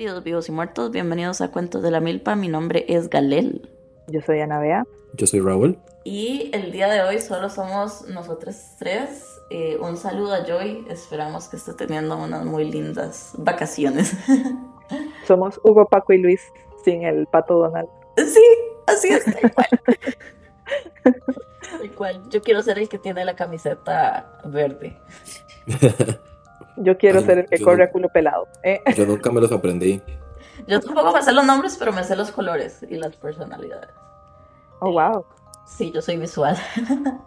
queridos vivos y muertos, bienvenidos a Cuentos de la Milpa. Mi nombre es Galel. Yo soy Ana Bea. Yo soy Raúl. Y el día de hoy solo somos nosotros tres. Eh, un saludo a Joy. Esperamos que esté teniendo unas muy lindas vacaciones. Somos Hugo, Paco y Luis sin el pato Donald. Sí, así es. Igual. Yo quiero ser el que tiene la camiseta verde. Yo quiero ser el que corre a culo pelado. ¿eh? Yo nunca me los aprendí. Yo tampoco me sé los nombres, pero me sé los colores y las personalidades. Oh, wow. Sí, yo soy visual.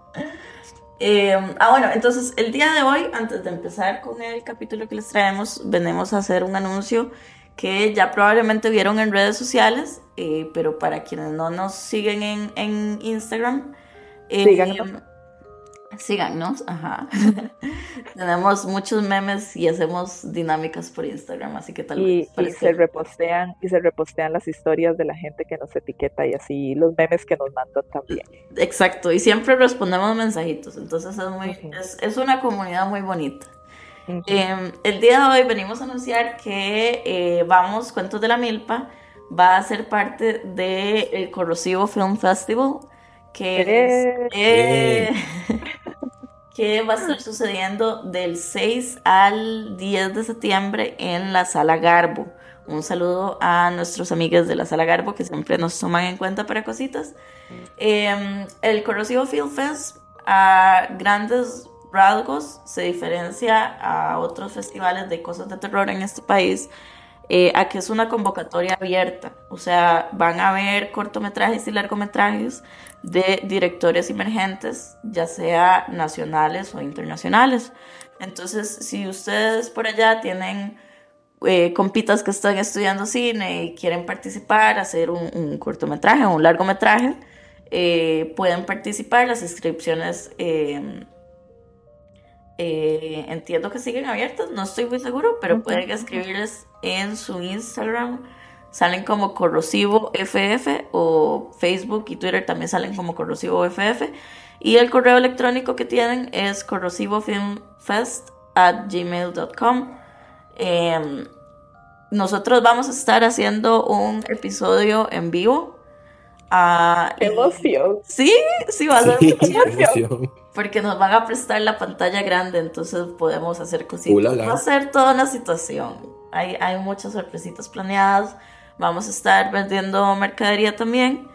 Eh, ah, bueno, entonces el día de hoy, antes de empezar con el capítulo que les traemos, venimos a hacer un anuncio que ya probablemente vieron en redes sociales, eh, pero para quienes no nos siguen en, en Instagram, eh, Síganos, ajá. Tenemos muchos memes y hacemos dinámicas por Instagram, así que tal y, vez. Y se repostean, y se repostean las historias de la gente que nos etiqueta y así los memes que nos mandan también. Exacto, y siempre respondemos mensajitos, entonces es muy, es, una comunidad muy bonita. Em, el día de hoy venimos a anunciar que eh, Vamos Cuentos de la Milpa va a ser parte del Corrosivo Film Festival que, eh. que va a estar sucediendo del 6 al 10 de septiembre en la Sala Garbo. Un saludo a nuestros amigos de la Sala Garbo que siempre nos toman en cuenta para cositas. Em, el Corrosivo Field Fest a grandes rasgos se diferencia a otros festivales de cosas de terror en este país eh, a que es una convocatoria abierta. O sea, van a haber cortometrajes y largometrajes de directores emergentes, ya sea nacionales o internacionales. Entonces, si ustedes por allá tienen eh, compitas que están estudiando cine y quieren participar, hacer un, cortometraje o un largometraje, eh, pueden participar. Las inscripciones eh, entiendo que siguen abiertas, no estoy muy seguro, pero pueden escribirles en su Instagram salen como corrosivo FF o Facebook y Twitter también salen como corrosivo FF. Y el correo electrónico que tienen es corrosivofilmfest at gmail.com. Em, nosotros vamos a estar haciendo un episodio en vivo. Uh, emoción! Sí, sí, va a ser emoción. Porque nos van a prestar la pantalla grande, entonces podemos hacer cositas. Va a ser toda una situación. Hay, hay muchas sorpresitas planeadas. Vamos a estar vendiendo mercadería también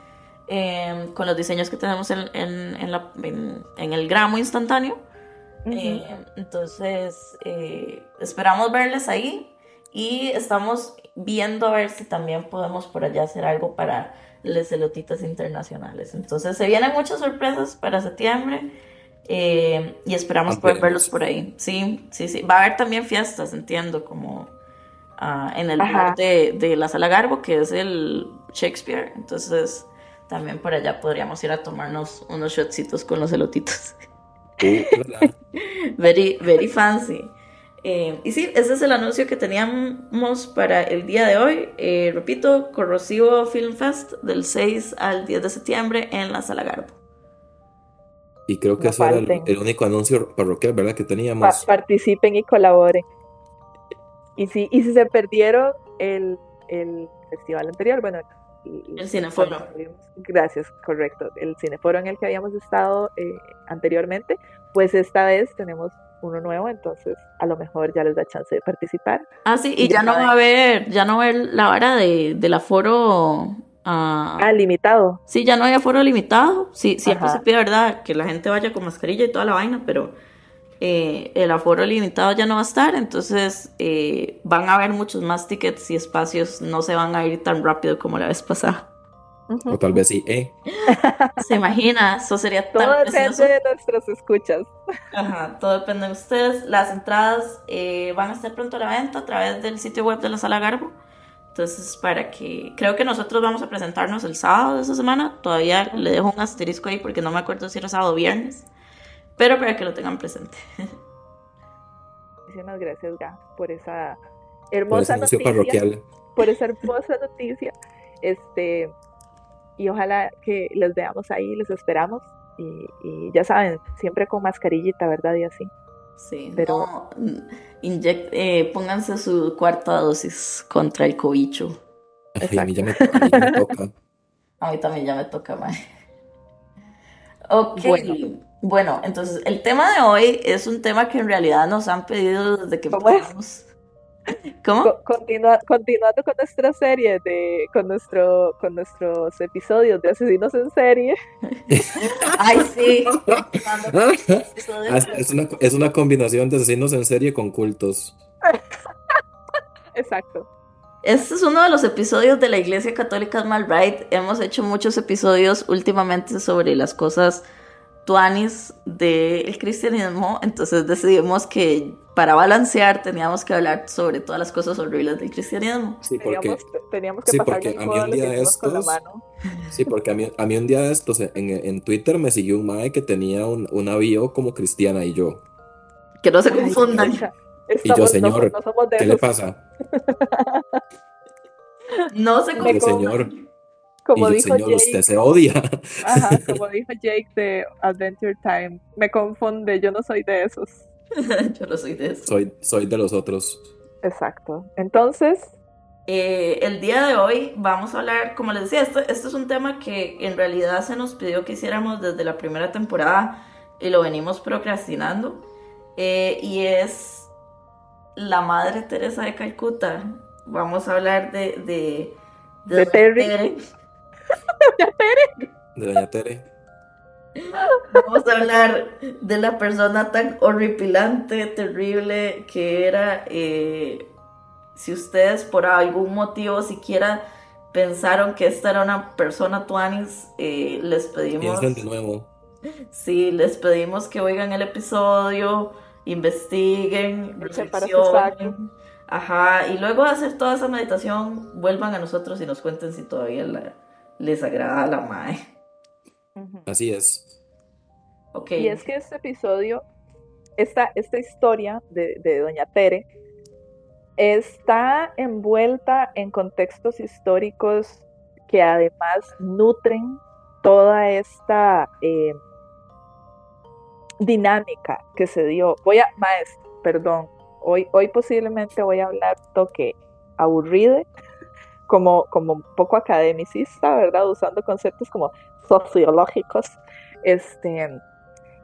em, con los diseños que tenemos en, en, el gramo instantáneo. Em, entonces, eh, esperamos verles ahí y estamos viendo a ver si también podemos por allá hacer algo para les elotitas internacionales. Entonces, se vienen muchas sorpresas para septiembre. Em, y esperamos poder verlos por ahí. Sí, sí, sí. Va a haber también fiestas, entiendo, como en el lugar de, la Sala Garbo, que es el Shakespeare. Entonces, también por allá podríamos ir a tomarnos unos shotcitos con los elotitos. very, very fancy. Eh, y sí, ese es el anuncio que teníamos para el día de hoy. Eh, repito, Corrosivo Film Fest del 6 al 10 de septiembre en la Sala Garbo. Y creo que ese era el, único anuncio parroquial, ¿verdad? Que teníamos. participen y colaboren. Y si, y si se perdieron el, el festival anterior, bueno, el Cineforo. Gracias, correcto. El Cineforo en el que habíamos estado eh, anteriormente, pues esta vez tenemos uno nuevo, entonces a lo mejor ya les da chance de participar. Ah, sí, y, ya, no va a haber, ya no va a haber la vara de, del aforo. Ah, ah limitado. Sí, ya no hay aforo limitado. Sí, siempre se pide, ¿verdad? Que la gente vaya con mascarilla y toda la vaina, pero eh, el aforo limitado ya no va a estar, entonces eh, van a haber muchos más tickets y espacios no se van a ir tan rápido como la vez pasada. O tal vez sí, ¿eh? Se imagina, eso sería todo tan depende de nuestras escuchas. Ajá, todo depende de ustedes. Las entradas eh, van a estar pronto a la venta a través del sitio web de la Sala Garbo. Entonces, para que. Creo que nosotros vamos a presentarnos el sábado de esa semana. Todavía le dejo un asterisco ahí porque no me acuerdo si era sábado o viernes pero para que lo tengan presente. Muchísimas gracias, Ga, por esa hermosa noticia. Parroquial. Por esa hermosa noticia. Este, y ojalá que les veamos ahí, les esperamos. Y, ya saben, siempre con mascarillita, ¿verdad? Y así. Sí, pero eh, pónganse su cuarta dosis contra el cobicho. a mí ya me, toca. A mí también ya me toca, mae. Ok. Bueno. entonces el tema de hoy es un tema que en realidad nos han pedido desde que empezamos. ¿Cómo? continua, continuando con nuestra serie de, con nuestro, con nuestros episodios de asesinos en serie. Ay, sí. Ah, es, una, es una combinación de asesinos en serie con cultos. Exacto. Este es uno de los episodios de la Iglesia Católica Malbright. Hemos hecho muchos episodios últimamente sobre las cosas tuanis del cristianismo, entonces decidimos que para balancear teníamos que hablar sobre todas las cosas horribles del cristianismo. Sí, porque, teníamos, que sí, porque a mí un día de estos, sí, porque a mí, a mí un día de estos en, en Twitter me siguió un mae que tenía un, un avión como cristiana y yo. Que no se confundan. y yo, señor, ¿qué le pasa? no se confundan. Señor, como dijo Jake, usted se odia. Ajá, como dijo Jake de Adventure Time, me confunde, yo no soy de esos. yo no soy de esos. Soy, soy de los otros. Exacto. Entonces, eh, el día de hoy vamos a hablar, como les decía, este, este, es un tema que en realidad se nos pidió que hiciéramos desde la primera temporada y lo venimos procrastinando. Eh, y es la Madre Teresa de Calcuta. Vamos a hablar de, de, de, Terry. Doña Tere. De Doña Tere. Vamos a hablar de la persona tan horripilante, terrible que era. Eh, si ustedes por algún motivo siquiera pensaron que esta era una persona tuanis, eh, les pedimos. de nuevo. Sí, les pedimos que oigan el episodio, investiguen, reflexionen. Ajá, y luego de hacer toda esa meditación, vuelvan a nosotros y nos cuenten si todavía la, les agrada la Mae. Así es. Y es que este episodio, esta, esta historia de, Doña Tere, está envuelta en contextos históricos que además nutren toda esta eh, dinámica que se dio. Voy a, maestro, perdón, hoy, hoy posiblemente voy a hablar toque aburrido, como, como un poco academicista, ¿verdad? Usando conceptos como sociológicos. Este,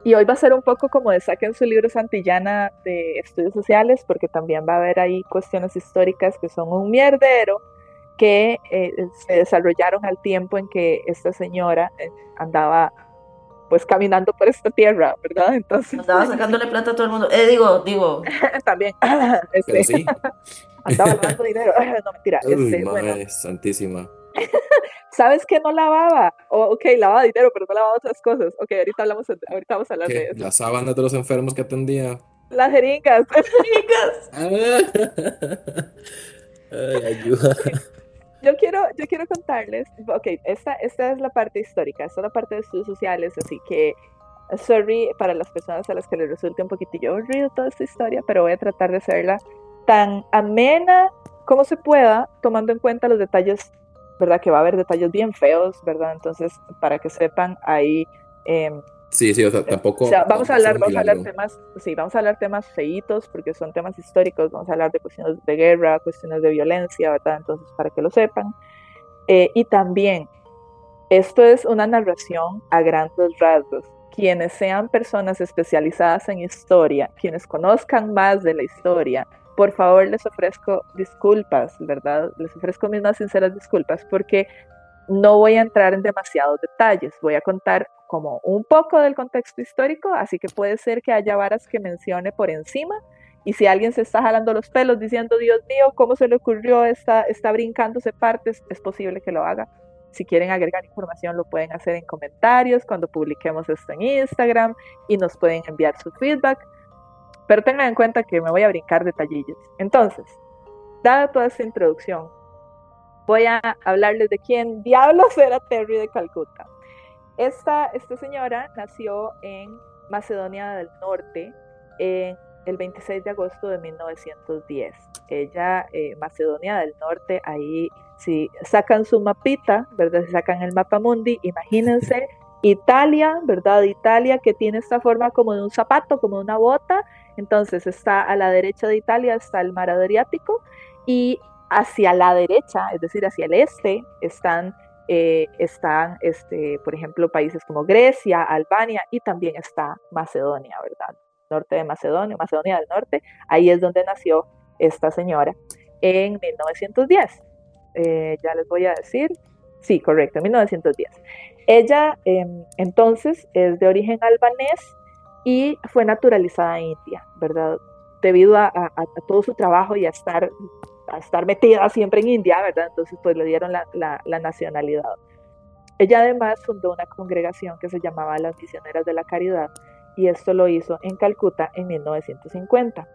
y hoy va a ser un poco como de saquen su libro Santillana de estudios sociales, porque también va a haber ahí cuestiones históricas que son un mierdero, que eh, se desarrollaron al tiempo en que esta señora eh, andaba pues caminando por esta tierra, ¿verdad? Entonces andaba sacándole plata a todo el mundo. Eh, digo, digo. también. Este, sí. andaba lavando dinero. no, mentira. Uy, este, madre santísima. ¿Sabes qué no lavaba? ok, lavaba dinero, pero no lavaba otras cosas. Ok, ahorita, hablamos, ahorita vamos a hablar de eso. Las sábanas de los enfermos que atendía. Las jeringas. Las jeringas. Ay, ayuda yo quiero, yo quiero contarles, ok, esta, esta es la parte histórica, esta es la parte de estudios sociales, así que, sorry para las personas a las que les resulte un poquitillo aburrido toda esta historia, pero voy a tratar de hacerla tan amena como se pueda, tomando en cuenta los detalles, ¿verdad? Que va a haber detalles bien feos, ¿verdad? Entonces, para que sepan, ahí em, Sí, sí, o sea, tampoco. vamos a hablar, vamos a hablar temas, sí, vamos a hablar temas feitos porque son temas históricos, vamos a hablar de cuestiones de guerra, cuestiones de violencia, ¿verdad? Entonces, para que lo sepan. Eh, y también, esto es una narración a grandes rasgos. Quienes sean personas especializadas en historia, quienes conozcan más de la historia, por favor les ofrezco disculpas, ¿verdad? Les ofrezco mis más sinceras disculpas porque no voy a entrar en demasiados detalles, voy a contar como un poco del contexto histórico, así que puede ser que haya varas que mencione por encima. Y si alguien se está jalando los pelos diciendo, Dios mío, ¿cómo se le ocurrió? Está, está brincándose partes, es posible que lo haga. Si quieren agregar información, lo pueden hacer en comentarios cuando publiquemos esto en Instagram y nos pueden enviar su feedback. Pero tengan en cuenta que me voy a brincar detallillos. Entonces, dada toda esta introducción, voy a hablarles de quién diablos era Terry de Calcuta. Esta, esta señora nació en Macedonia del Norte en el 26 de agosto de 1910. Ella, eh, Macedonia del Norte, ahí si sacan su mapita, ¿verdad? Si sacan el mapa mundi, imagínense Italia, ¿verdad? Italia que tiene esta forma como de un zapato, como de una bota, Entonces está a la derecha de Italia, está el mar Adriático y hacia la derecha, es decir, hacia el este, están, eh, están este, por ejemplo, países como Grecia, Albania y también está Macedonia, ¿verdad? Norte de Macedonia, Macedonia del Norte, ahí es donde nació esta señora en 1910. Eh, ya les voy a decir, sí, correcto, en 1910. Ella em, entonces es de origen albanés y fue naturalizada India, ¿verdad? Debido a, todo su trabajo y a estar, a estar metida siempre en India, ¿verdad? Entonces pues le dieron la, la nacionalidad. Ella además fundó una congregación que se llamaba las Misioneras de la Caridad y esto lo hizo en Calcuta en 1950.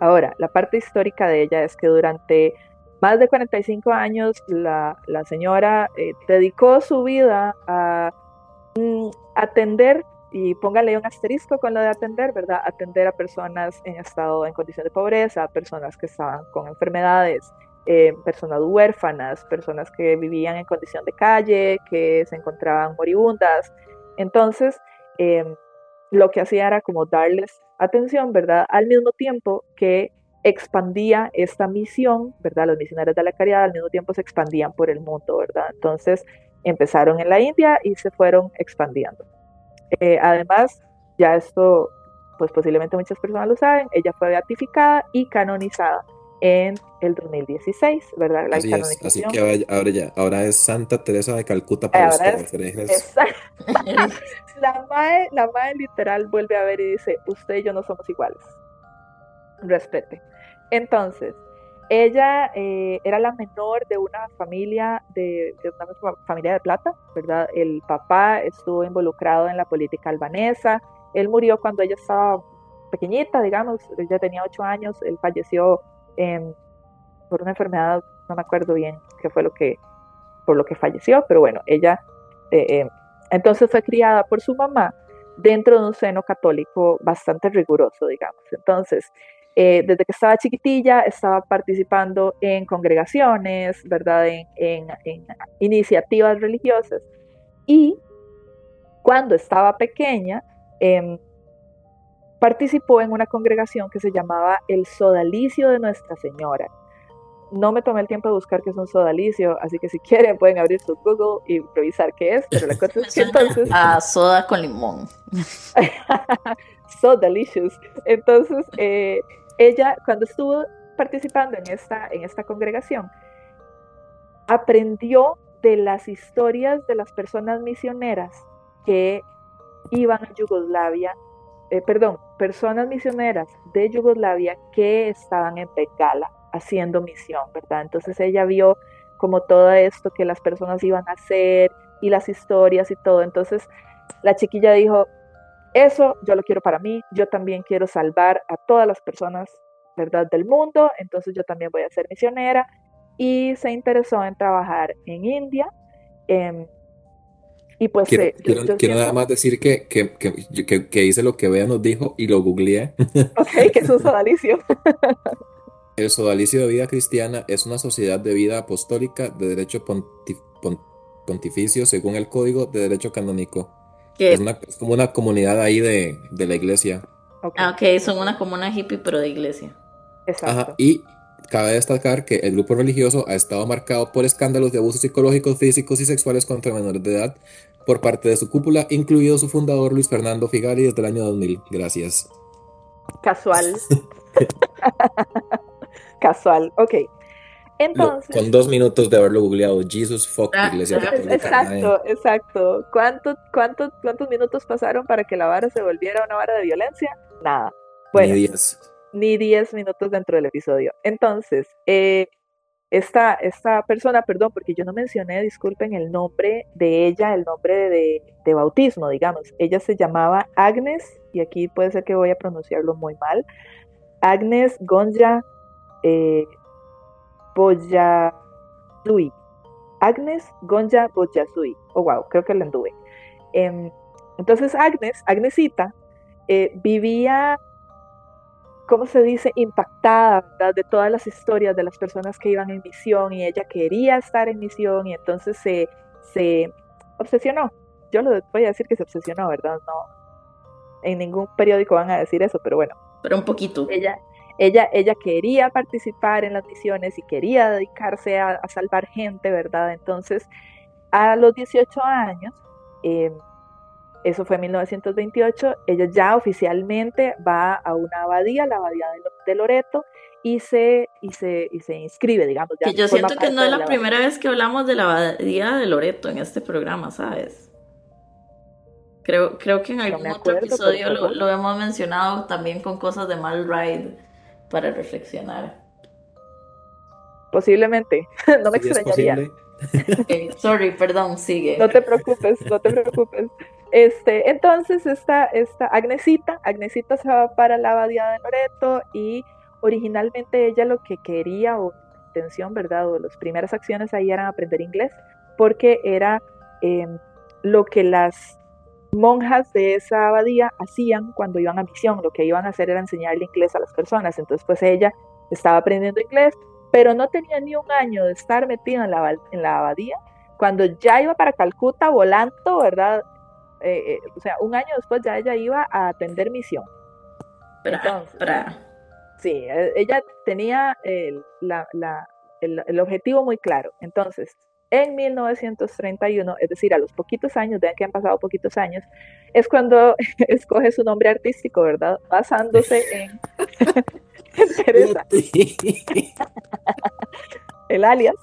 Ahora, la parte histórica de ella es que durante más de 45 años la, señora eh, dedicó su vida a mm, atender, y póngale un asterisco con lo de atender, ¿verdad? Atender a personas en estado, en condición de pobreza, personas que estaban con enfermedades, eh, personas huérfanas, personas que vivían en condición de calle, que se encontraban moribundas. Entonces, em, lo que hacía era como darles atención, ¿verdad? Al mismo tiempo que expandía esta misión, ¿verdad? Los misioneros de la caridad al mismo tiempo se expandían por el mundo, ¿verdad? Entonces empezaron en la India y se fueron expandiendo. Eh, además, ya esto, pues posiblemente muchas personas lo saben, ella fue beatificada y canonizada en el 2016, ¿verdad? La así, es, así que ahora, ya, ahora es Santa Teresa de Calcuta para ustedes. la, mae, la mae literal vuelve a ver y dice, usted y yo no somos iguales. Respete. Entonces, ella eh, era la menor de una familia de, una familia de plata, ¿verdad? El papá estuvo involucrado en la política albanesa. Él murió cuando ella estaba pequeñita, digamos, ella tenía ocho años. Él falleció por una enfermedad, no me acuerdo bien qué fue lo que, por lo que falleció, pero bueno, ella eh, eh, entonces fue criada por su mamá dentro de un seno católico bastante riguroso, digamos. Entonces, eh, desde que estaba chiquitilla, estaba participando en congregaciones, ¿verdad? En, en, iniciativas religiosas. Y cuando estaba pequeña, em, participó en una congregación que se llamaba el Sodalicio de Nuestra Señora. No me tomé el tiempo de buscar qué es un sodalicio, así que si quieren pueden abrir su Google y revisar qué es, pero la cosa es que entonces... Ah, soda con limón. so delicious. Entonces, eh, ella cuando estuvo participando en esta, en esta congregación, aprendió de las historias de las personas misioneras que iban a Yugoslavia eh, perdón, personas misioneras de Yugoslavia que estaban en Bengala haciendo misión, ¿verdad? Entonces ella vio como todo esto que las personas iban a hacer y las historias y todo. Entonces la chiquilla dijo, eso yo lo quiero para mí, yo también quiero salvar a todas las personas, ¿verdad? Del mundo, entonces yo también voy a ser misionera y se interesó en trabajar en India. Em, y pues quiero, quiero, nada más decir que, que, que, que, hice lo que Bea nos dijo y lo googleé. Ok, que es un sodalicio. El sodalicio de vida cristiana es una sociedad de vida apostólica de derecho pontificio según el Código de Derecho Canónico. Es, una, es, como una comunidad ahí de, de la iglesia. Okay. Ah, ok, son una comuna hippie pero de iglesia. Exacto. Ajá, y Cabe destacar que el grupo religioso ha estado marcado por escándalos de abusos psicológicos, físicos y sexuales contra menores de edad por parte de su cúpula, incluido su fundador Luis Fernando Figari desde el año 2000. Gracias. Casual. Casual, ok. Entonces, con dos minutos de haberlo googleado, Jesus fuck ah, Iglesia Exacto, exacto. ¿Cuánto, cuánto, ¿Cuántos minutos pasaron para que la vara se volviera una vara de violencia? Nada. Bueno, Ni diez ni 10 minutos dentro del episodio. Entonces, eh, esta, esta persona, perdón, porque yo no mencioné, disculpen, el nombre de ella, el nombre de, de, bautismo, digamos. Ella se llamaba Agnes, y aquí puede ser que voy a pronunciarlo muy mal, Agnes Gonja eh, Boyazui. Agnes Gonja Boyazui. Oh, wow, creo que la anduve. Em, entonces, Agnes, Agnesita, eh, vivía ¿cómo se dice?, impactada de todas las historias de las personas que iban en misión y ella quería estar en misión y entonces se, se obsesionó. Yo lo voy a decir que se obsesionó, ¿verdad? No, en ningún periódico van a decir eso, pero bueno, Pero un poquito. Ella, ella, ella quería participar en las misiones y quería dedicarse a, salvar gente, ¿verdad? Entonces, a los 18 años, em, eso fue en 1928, ella ya oficialmente va a una abadía, la abadía de, Loreto, y se, y se, y se inscribe, digamos. Ya que yo siento que no es la, primera vez que hablamos de la abadía de Loreto en este programa, ¿sabes? Creo, creo que en algún otro episodio lo, lo, hemos mencionado también con cosas de Mal Ride para reflexionar. Posiblemente, no me extrañaría. sorry, perdón, sigue. No te preocupes, no te preocupes. Este, entonces esta, esta Agnesita, Agnesita se va para la abadía de Loreto y originalmente ella lo que quería o intención, ¿verdad? O las primeras acciones ahí eran aprender inglés porque era em, lo que las monjas de esa abadía hacían cuando iban a misión. Lo que iban a hacer era enseñarle inglés a las personas. Entonces, pues ella estaba aprendiendo inglés, pero no tenía ni un año de estar metida en la, en la abadía. Cuando ya iba para Calcuta volando, ¿verdad? Eh, eh, o sea, un año después ya ella iba a atender misión. Entonces, Sí, e, ella tenía el, el, objetivo muy claro. Entonces, en 1931, es decir, a los poquitos años, vean que han pasado poquitos años, es cuando escoge su nombre artístico, ¿verdad? Basándose en, Teresa. el alias.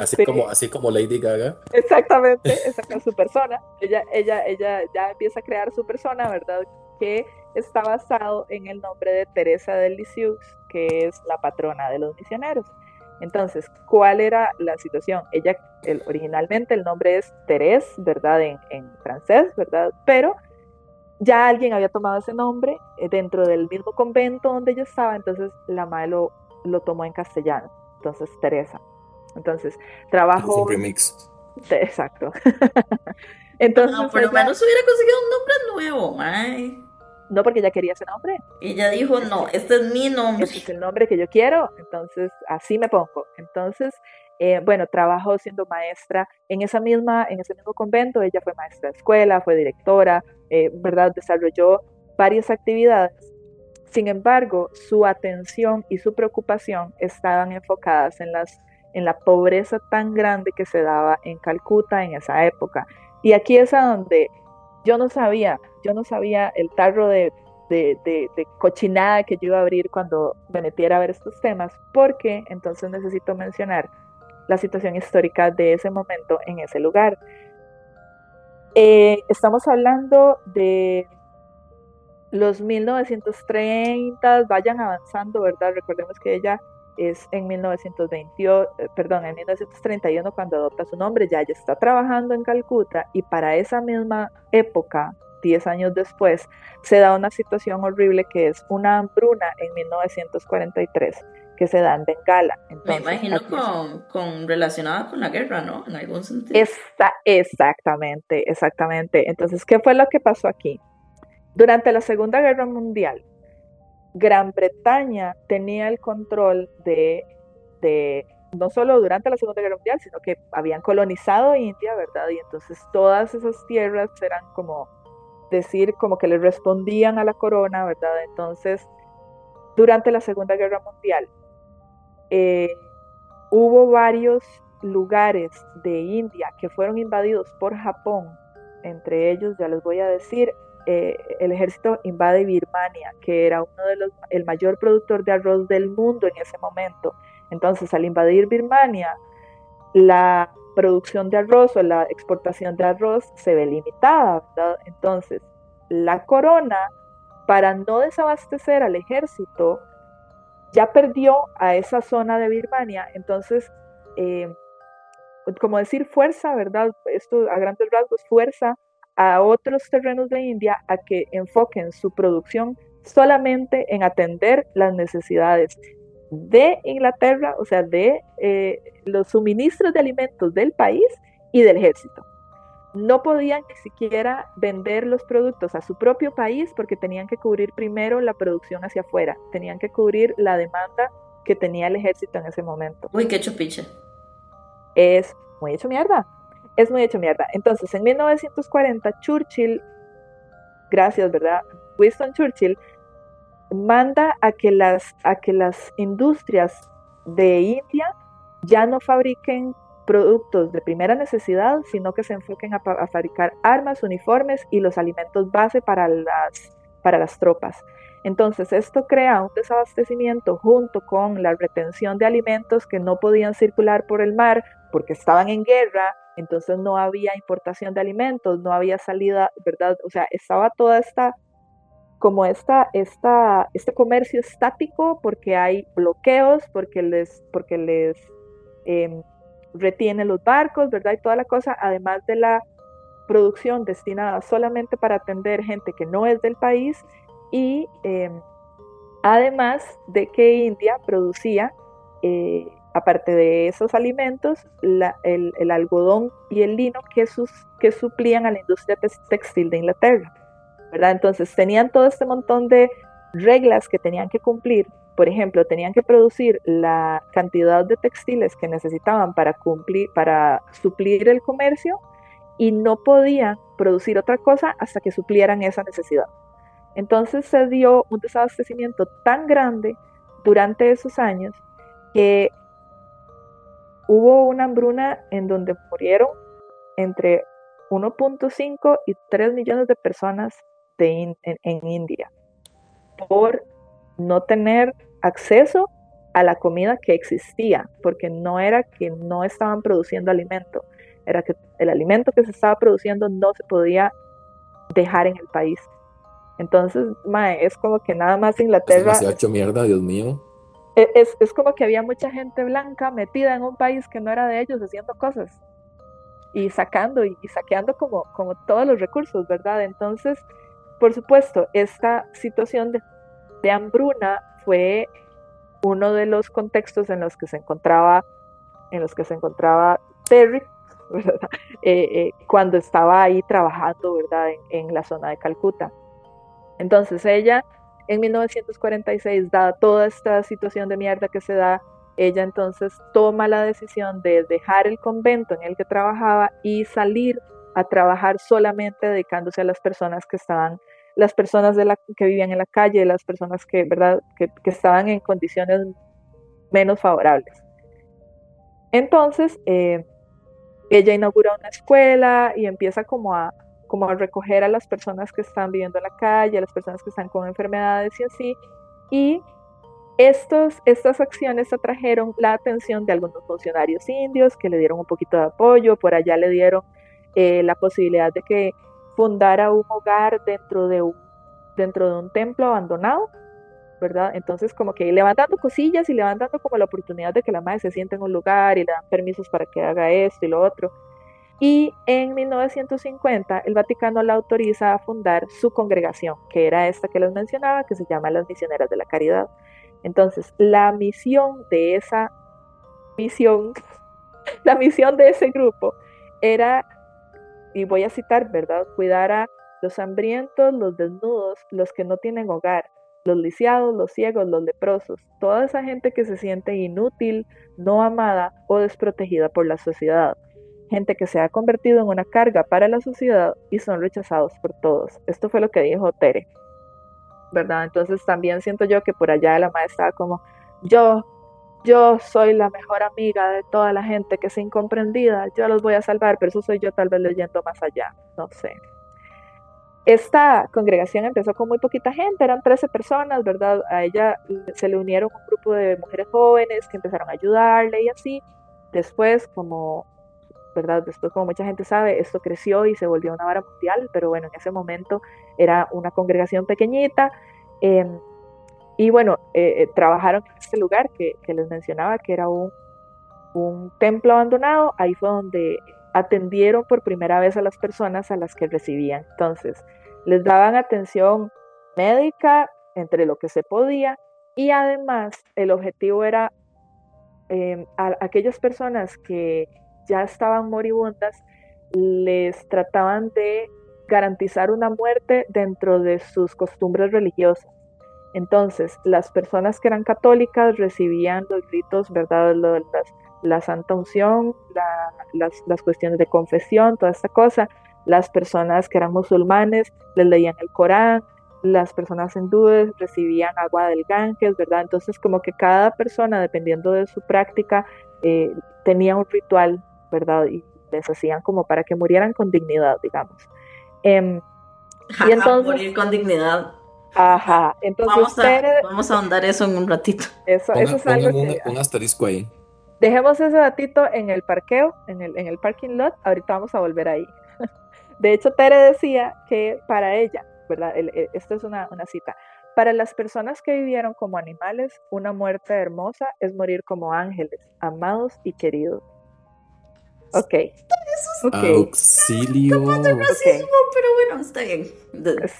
así, este, como, así como Lady Gaga. Exactamente, esa es su persona. Ella, ella, ella ya empieza a crear su persona, ¿verdad? Que está basado en el nombre de Teresa de Lisieux, que es la patrona de los misioneros. Entonces, ¿cuál era la situación? Ella, originalmente el nombre es Thérèse, ¿verdad? En, francés, ¿verdad? Pero ya alguien había tomado ese nombre eh, dentro del mismo convento donde ella estaba, entonces la madre lo, tomó en castellano, entonces Teresa. Entonces, trabajo... Un remix. Exacto. entonces, no, por lo menos hubiera conseguido un nombre nuevo, ay. No porque ella quería ese nombre. Y ella dijo, no, este es mi nombre. Este es el nombre que yo quiero, entonces así me pongo. Entonces, eh, bueno, trabajó siendo maestra en esa misma, en ese mismo convento. Ella fue maestra de escuela, fue directora, eh, ¿verdad? Desarrolló varias actividades. Sin embargo, su atención y su preocupación estaban enfocadas en, las, en la pobreza tan grande que se daba en Calcuta en esa época. Y aquí es a donde yo no sabía, yo no sabía el tarro de, cochinada que yo iba a abrir cuando me metiera a ver estos temas, porque entonces necesito mencionar la situación histórica de ese momento en ese lugar. Eh, estamos hablando de los 1930, vayan avanzando, ¿verdad? Recordemos que ella es en 1928, eh, perdón, en 1931 cuando adopta su nombre, ya ella está trabajando en Calcuta y para esa misma época, 10 años después, se da una situación horrible que es una hambruna en 1943 que se da en Bengala. Me imagino con, con, relacionada con la guerra, ¿no? En algún sentido. exactamente, exactamente. Entonces, ¿qué fue lo que pasó aquí? Durante la Segunda Guerra Mundial, Gran Bretaña tenía el control de, no solo durante la Segunda Guerra Mundial, sino que habían colonizado India, ¿verdad? Y entonces todas esas tierras eran como decir, como que le respondían a la corona, ¿verdad? Entonces, durante la Segunda Guerra Mundial, eh, hubo varios lugares de India que fueron invadidos por Japón, entre ellos, ya les voy a decir, eh, el ejército invade Birmania, que era uno de los, el mayor productor de arroz del mundo en ese momento. Entonces, al invadir Birmania, la producción de arroz o la exportación de arroz se ve limitada, Entonces, la corona, para no desabastecer al ejército, ya perdió a esa zona de Birmania, entonces, eh, como decir fuerza, ¿verdad? Esto a grandes rasgos, fuerza a otros terrenos de India a que enfoquen su producción solamente en atender las necesidades de Inglaterra, o sea, de eh, los suministros de alimentos del país y del ejército. No podían ni siquiera vender los productos a su propio país porque tenían que cubrir primero la producción hacia afuera, tenían que cubrir la demanda que tenía el ejército en ese momento. Uy, qué chupiche. Es muy hecho mierda es muy hecho mierda. Entonces, en 1940, Churchill, gracias, ¿verdad? Winston Churchill manda a que las, a que las industrias de India ya no fabriquen productos de primera necesidad, sino que se enfoquen a, fabricar armas, uniformes y los alimentos base para las, para las tropas. Entonces, esto crea un desabastecimiento junto con la retención de alimentos que no podían circular por el mar porque estaban en guerra, entonces no había importación de alimentos, no había salida, ¿verdad? O sea, estaba toda esta, como esta, esta, este comercio estático porque hay bloqueos, porque les, porque les eh, retienen los barcos, ¿verdad? Y toda la cosa, además de la producción destinada solamente para atender gente que no es del país y em, además de que India producía, eh, aparte de esos alimentos, el, algodón y el lino que, sus, suplían a la industria textil de Inglaterra. ¿verdad? Entonces tenían todo este montón de reglas que tenían que cumplir por ejemplo, tenían que producir la cantidad de textiles que necesitaban para cumplir, para suplir el comercio y no podían producir otra cosa hasta que suplieran esa necesidad. Entonces se dio un desabastecimiento tan grande durante esos años que hubo una hambruna en donde murieron entre 1.5 y 3 millones de personas en, en India por no tener acceso a la comida que existía, porque no era que no estaban produciendo alimento, era que el alimento que se estaba produciendo no se podía dejar en el país. Entonces, mae, es como que nada más Inglaterra... Se ha hecho mierda, Dios mío. E, es, es, como que había mucha gente blanca metida en un país que no era de ellos haciendo cosas y sacando y, saqueando como, como todos los recursos, ¿verdad? Entonces, por supuesto, esta situación de de hambruna fue uno de los contextos en los que se encontraba, en los que se encontraba Terry, eh, eh, cuando estaba ahí trabajando, ¿verdad? En, la zona de Calcuta. Entonces ella, en 1946, dada toda esta situación de mierda que se da, ella entonces toma la decisión de dejar el convento en el que trabajaba y salir a trabajar solamente dedicándose a las personas que estaban las personas de la, que vivían en la calle, las personas que, ¿verdad? Que, estaban en condiciones menos favorables. Entonces, eh, ella inaugura una escuela y empieza como a, como a recoger a las personas que están viviendo en la calle, a las personas que están con enfermedades y así. Y estos, estas acciones atrajeron la atención de algunos funcionarios indios que le dieron un poquito de apoyo, por allá le dieron eh, la posibilidad de que fundara un hogar dentro de un, dentro de un templo abandonado, ¿verdad? Entonces como que le van dando cosillas y le van dando como la oportunidad de que la madre se sienta en un lugar y le dan permisos para que haga esto y lo otro. Y en 1950 el Vaticano la autoriza a fundar su congregación, que era esta que les mencionaba, que se llama las Misioneras de la Caridad. Entonces, la misión de esa misión, la misión de ese grupo era y voy a citar, ¿verdad? Cuidar a los hambrientos, los desnudos, los que no tienen hogar, los lisiados, los ciegos, los leprosos, toda esa gente que se siente inútil, no amada o desprotegida por la sociedad, gente que se ha convertido en una carga para la sociedad y son rechazados por todos. Esto fue lo que dijo Tere, ¿verdad? Entonces también siento yo que por allá la maestra como, yo yo soy la mejor amiga de toda la gente que es incomprendida, yo los voy a salvar, pero eso soy yo tal vez leyendo más allá, no sé. Esta congregación empezó con muy poquita gente, eran 13 personas, ¿verdad? A ella se le unieron un grupo de mujeres jóvenes que empezaron a ayudarle y así. Después, como, ¿verdad? Después, como mucha gente sabe, esto creció y se volvió una vara mundial, pero bueno, en ese momento era una congregación pequeñita. Em, y bueno, eh, eh, trabajaron en este lugar que, les mencionaba, que era un, templo abandonado. Ahí fue donde atendieron por primera vez a las personas a las que recibían. Entonces, les daban atención médica entre lo que se podía y además el objetivo era em, a aquellas personas que ya estaban moribundas, les trataban de garantizar una muerte dentro de sus costumbres religiosas. Entonces, las personas que eran católicas recibían los ritos, ¿verdad? la santa unción, las, cuestiones de confesión, toda esta cosa. Las personas que eran musulmanes les leían el Corán las personas hindúes recibían agua del Ganges, ¿verdad? Entonces como que cada persona, dependiendo de su práctica, eh, tenía un ritual, ¿verdad? Y les hacían como para que murieran con dignidad, digamos. Em, y entonces, morir con dignidad. Ajá, entonces vamos a, vamos a ahondar eso en un ratito. Eso, eso es algo un, un asterisco ahí. Dejemos ese datito en el parqueo, en el, en el parking lot, ahorita vamos a volver ahí. De hecho, Tere decía que para ella, ¿verdad? esto es una, una cita. Para las personas que vivieron como animales, una muerte hermosa es morir como ángeles, amados y queridos. Ok. okay. Auxilio. Okay. pero bueno, está bien.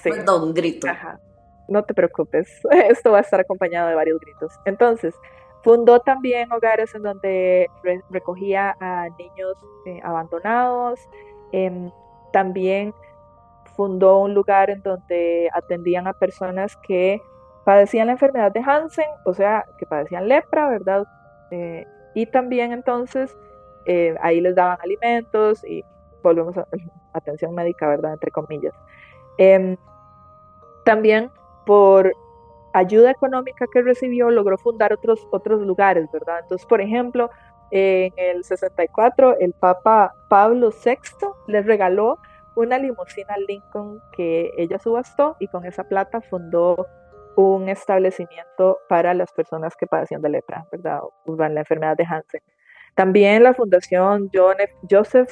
Perdón, grito. Ajá. No te preocupes, esto va a estar acompañado de varios gritos. Entonces, fundó también hogares en donde recogía a niños eh, abandonados. Em, también fundó un lugar en donde atendían a personas que padecían la enfermedad de Hansen, o sea, que padecían lepra, ¿verdad? Eh, y también entonces eh, ahí les daban alimentos y volvemos a atención médica, ¿verdad? Entre comillas. Em, también por ayuda económica que recibió, logró fundar otros, otros lugares, ¿verdad? Entonces, por ejemplo, en el 64, el Papa Pablo VI les regaló una limusina Lincoln que ella subastó y con esa plata fundó un establecimiento para las personas que padecían de lepra, ¿verdad? La enfermedad de Hansen. También la Fundación John F. Joseph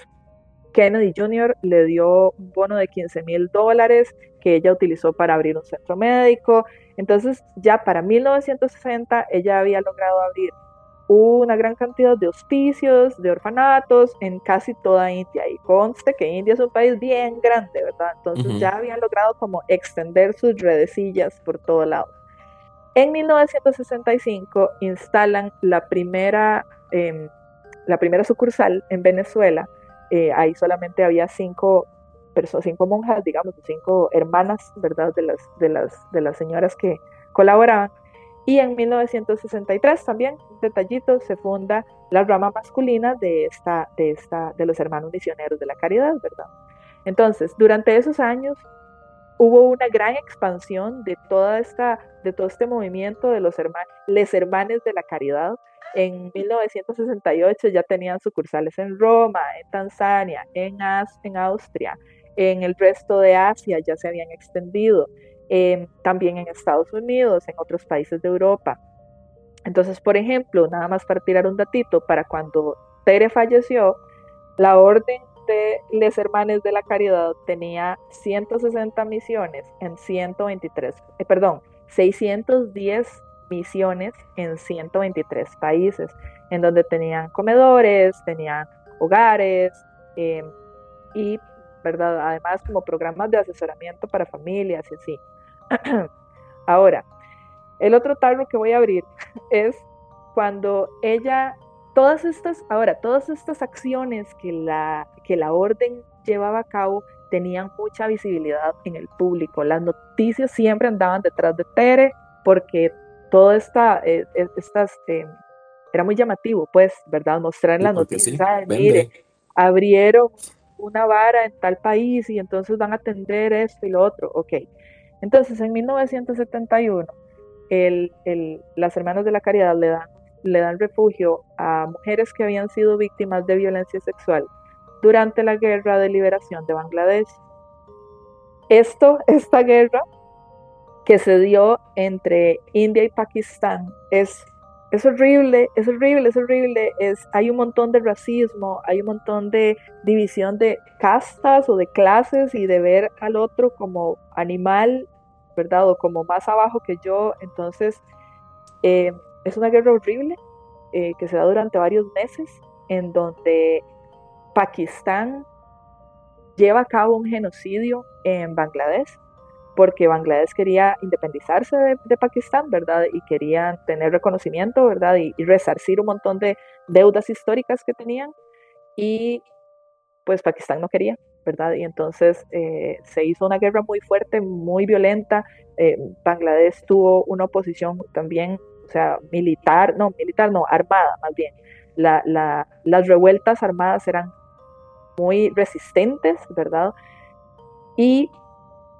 Kennedy Jr. le dio un bono de 15 mil dólares que ella utilizó para abrir un centro médico. Entonces, ya para 1960, ella había logrado abrir una gran cantidad de hospicios, de orfanatos en casi toda India. Y conste que India es un país bien grande, ¿verdad? Entonces ya habían logrado como extender sus redecillas por todo lado. En 1965 instalan la primera eh, la primera sucursal en Venezuela, eh, ahí solamente había cinco personas, cinco monjas, digamos, cinco hermanas, ¿verdad? De las, de las, de las señoras que colaboraban. Y en 1963 también, detallito, se funda la rama masculina de, esta, de, esta, de los hermanos misioneros de la caridad, ¿verdad? Entonces, durante esos años hubo una gran expansión de toda esta, de todo este movimiento de los hermanos, les hermanes de la caridad, en 1968 ya tenían sucursales en Roma, en Tanzania, en, Austria, en el resto de Asia ya se habían extendido, em, también en Estados Unidos, en otros países de Europa. Entonces, por ejemplo, nada más para tirar un datito, para cuando Tere falleció, la orden de Les Hermanes de la Caridad tenía 160 misiones en 123, eh, perdón, 610 misiones en 123 países, en donde tenían comedores, tenían hogares em, y, ¿verdad? Además, como programas de asesoramiento para familias y así. Ahora, el otro tarro que voy a abrir es cuando ella, todas estas, ahora, todas estas acciones que la, que la orden llevaba a cabo tenían mucha visibilidad en el público. Las noticias siempre andaban detrás de Tere porque todo esta, eh, estas, eh, era muy llamativo, pues, ¿verdad? Mostrar en la noticia, mire, abrieron una vara en tal país y entonces van a atender esto y lo otro, ok. Entonces, en 1971, el, el, las Hermanas de la Caridad le dan, le dan refugio a mujeres que habían sido víctimas de violencia sexual durante la guerra de liberación de Bangladesh. Esto, esta guerra, que se dio entre India y Pakistán es, es horrible, es horrible, es horrible. Es, hay un montón de racismo, hay un montón de división de castas o de clases y de ver al otro como animal, ¿verdad? O como más abajo que yo. Entonces, eh, es una guerra horrible eh, que se da durante varios meses en donde Pakistán lleva a cabo un genocidio en Bangladesh porque Bangladesh quería independizarse de, Pakistán, ¿verdad? Y querían tener reconocimiento, ¿verdad? Y, resarcir un montón de deudas históricas que tenían. Y pues Pakistán no quería, ¿verdad? Y entonces eh, se hizo una guerra muy fuerte, muy violenta. Eh, Bangladesh tuvo una oposición también, o sea, militar, no, militar no, armada más bien. las revueltas armadas eran muy resistentes, ¿verdad? Y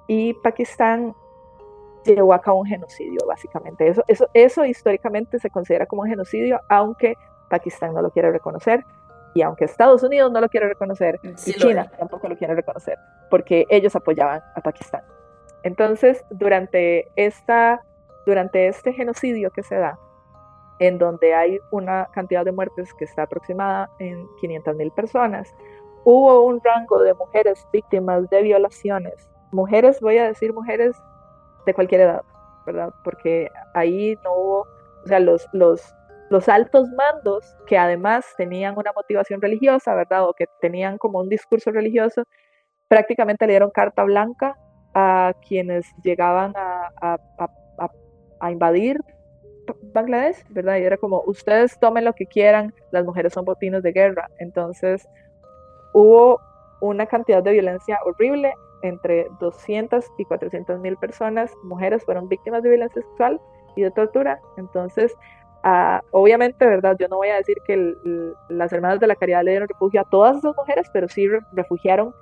y Pakistán llevó a cabo un genocidio, básicamente. Eso, eso, eso históricamente se considera como un genocidio, aunque Pakistán no lo quiere reconocer y aunque Estados Unidos no lo quiere reconocer y China tampoco lo quiere reconocer, porque ellos apoyaban a Pakistán. Entonces, durante, esta, durante este genocidio que se da, en donde hay una cantidad de muertes que está aproximada en 500.000 personas, hubo un rango de mujeres víctimas de violaciones. Mujeres, voy a decir mujeres de cualquier edad, ¿verdad? Porque ahí no hubo, o sea, los, los, los altos mandos que además tenían una motivación religiosa, ¿verdad? O que tenían como un discurso religioso, prácticamente le dieron carta blanca a quienes llegaban a, a, a, a invadir Bangladesh, ¿verdad? Y era como, ustedes tomen lo que quieran, las mujeres son botines de guerra. Entonces, hubo una cantidad de violencia horrible, entre 200 y 400 mil personas, mujeres, fueron víctimas de violencia sexual y de tortura. Entonces, uh, obviamente, ¿verdad? Yo no voy a decir que las hermanas de la caridad le dieron refugio a todas esas mujeres, pero sí refugiaron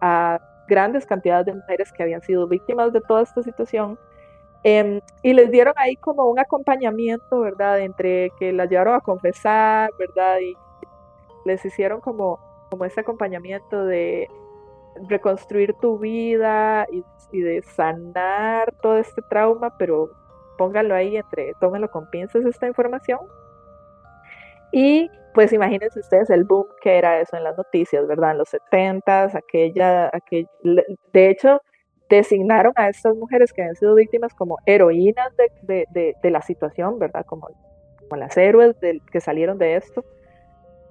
a grandes cantidades de mujeres que habían sido víctimas de toda esta situación Em, y les dieron ahí como un acompañamiento, ¿verdad? Entre que las llevaron a confesar, ¿verdad? Y les hicieron como, como ese acompañamiento de reconstruir tu vida y, de sanar todo este trauma, pero pónganlo ahí entre, tómenlo con pinzas esta información. Y pues imagínense ustedes el boom que era eso en las noticias, ¿verdad? En los 70s, aquella, aquella, de hecho, designaron a estas mujeres que habían sido víctimas como heroínas de, de, de, la situación, ¿verdad? Como, como las héroes que salieron de esto.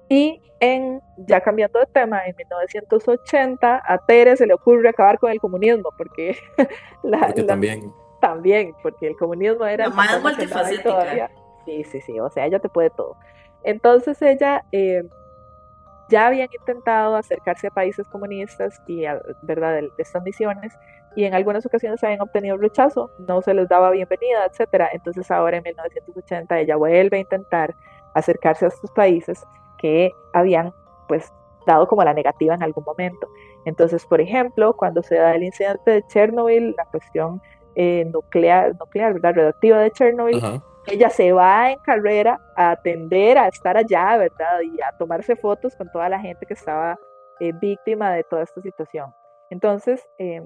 Y en, ya cambiando de tema, en 1980 a Tere se le ocurre acabar con el comunismo, porque, la, también. También, porque el comunismo era... La más multifacética. Sí, sí, sí, o sea, ella te puede todo. Entonces ella eh, ya habían intentado acercarse a países comunistas y a ¿verdad? de estas misiones y en algunas ocasiones habían obtenido rechazo, no se les daba bienvenida, etcétera. Entonces ahora en 1980 ella vuelve a intentar acercarse a estos países que habían pues dado como la negativa en algún momento. Entonces, por ejemplo, cuando se da el incidente de Chernobyl, la cuestión eh, nuclear, nuclear, ¿verdad? Radioactiva de Chernobyl, ella se va en carrera a atender, a estar allá, ¿verdad? Y a tomarse fotos con toda la gente que estaba eh, víctima de toda esta situación. Entonces, eh,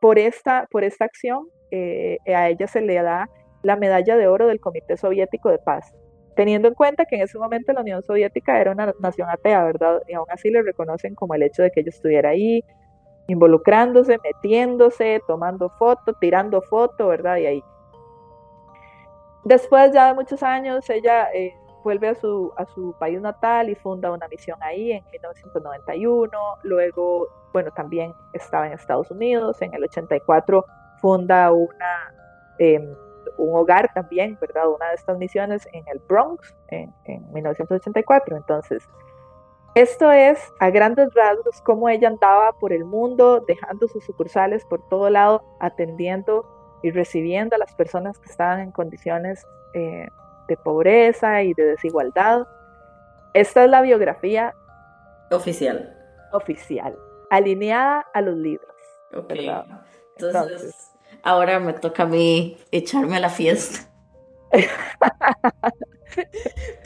por esta, por esta acción, eh, a ella se le da la medalla de oro del Comité Soviético de Paz, teniendo en cuenta que en ese momento la Unión Soviética era una nación atea, ¿verdad? Y aún así le reconocen como el hecho de que ella estuviera ahí, involucrándose, metiéndose, tomando fotos, tirando fotos, ¿verdad? Y ahí. Después ya de muchos años, ella eh, vuelve a su, a su país natal y funda una misión ahí en 1991, luego bueno, también estaba en Estados Unidos, en el 84 funda una, em, un hogar también, ¿verdad? Una de estas misiones en el Bronx en, 1984. Entonces, esto es a grandes rasgos cómo ella andaba por el mundo, dejando sus sucursales por todo lado, atendiendo y recibiendo a las personas que estaban en condiciones eh, de pobreza y de desigualdad. Esta es la biografía oficial. Oficial alineada a los libros. Ok. Entonces, ahora me toca a mí echarme a la fiesta.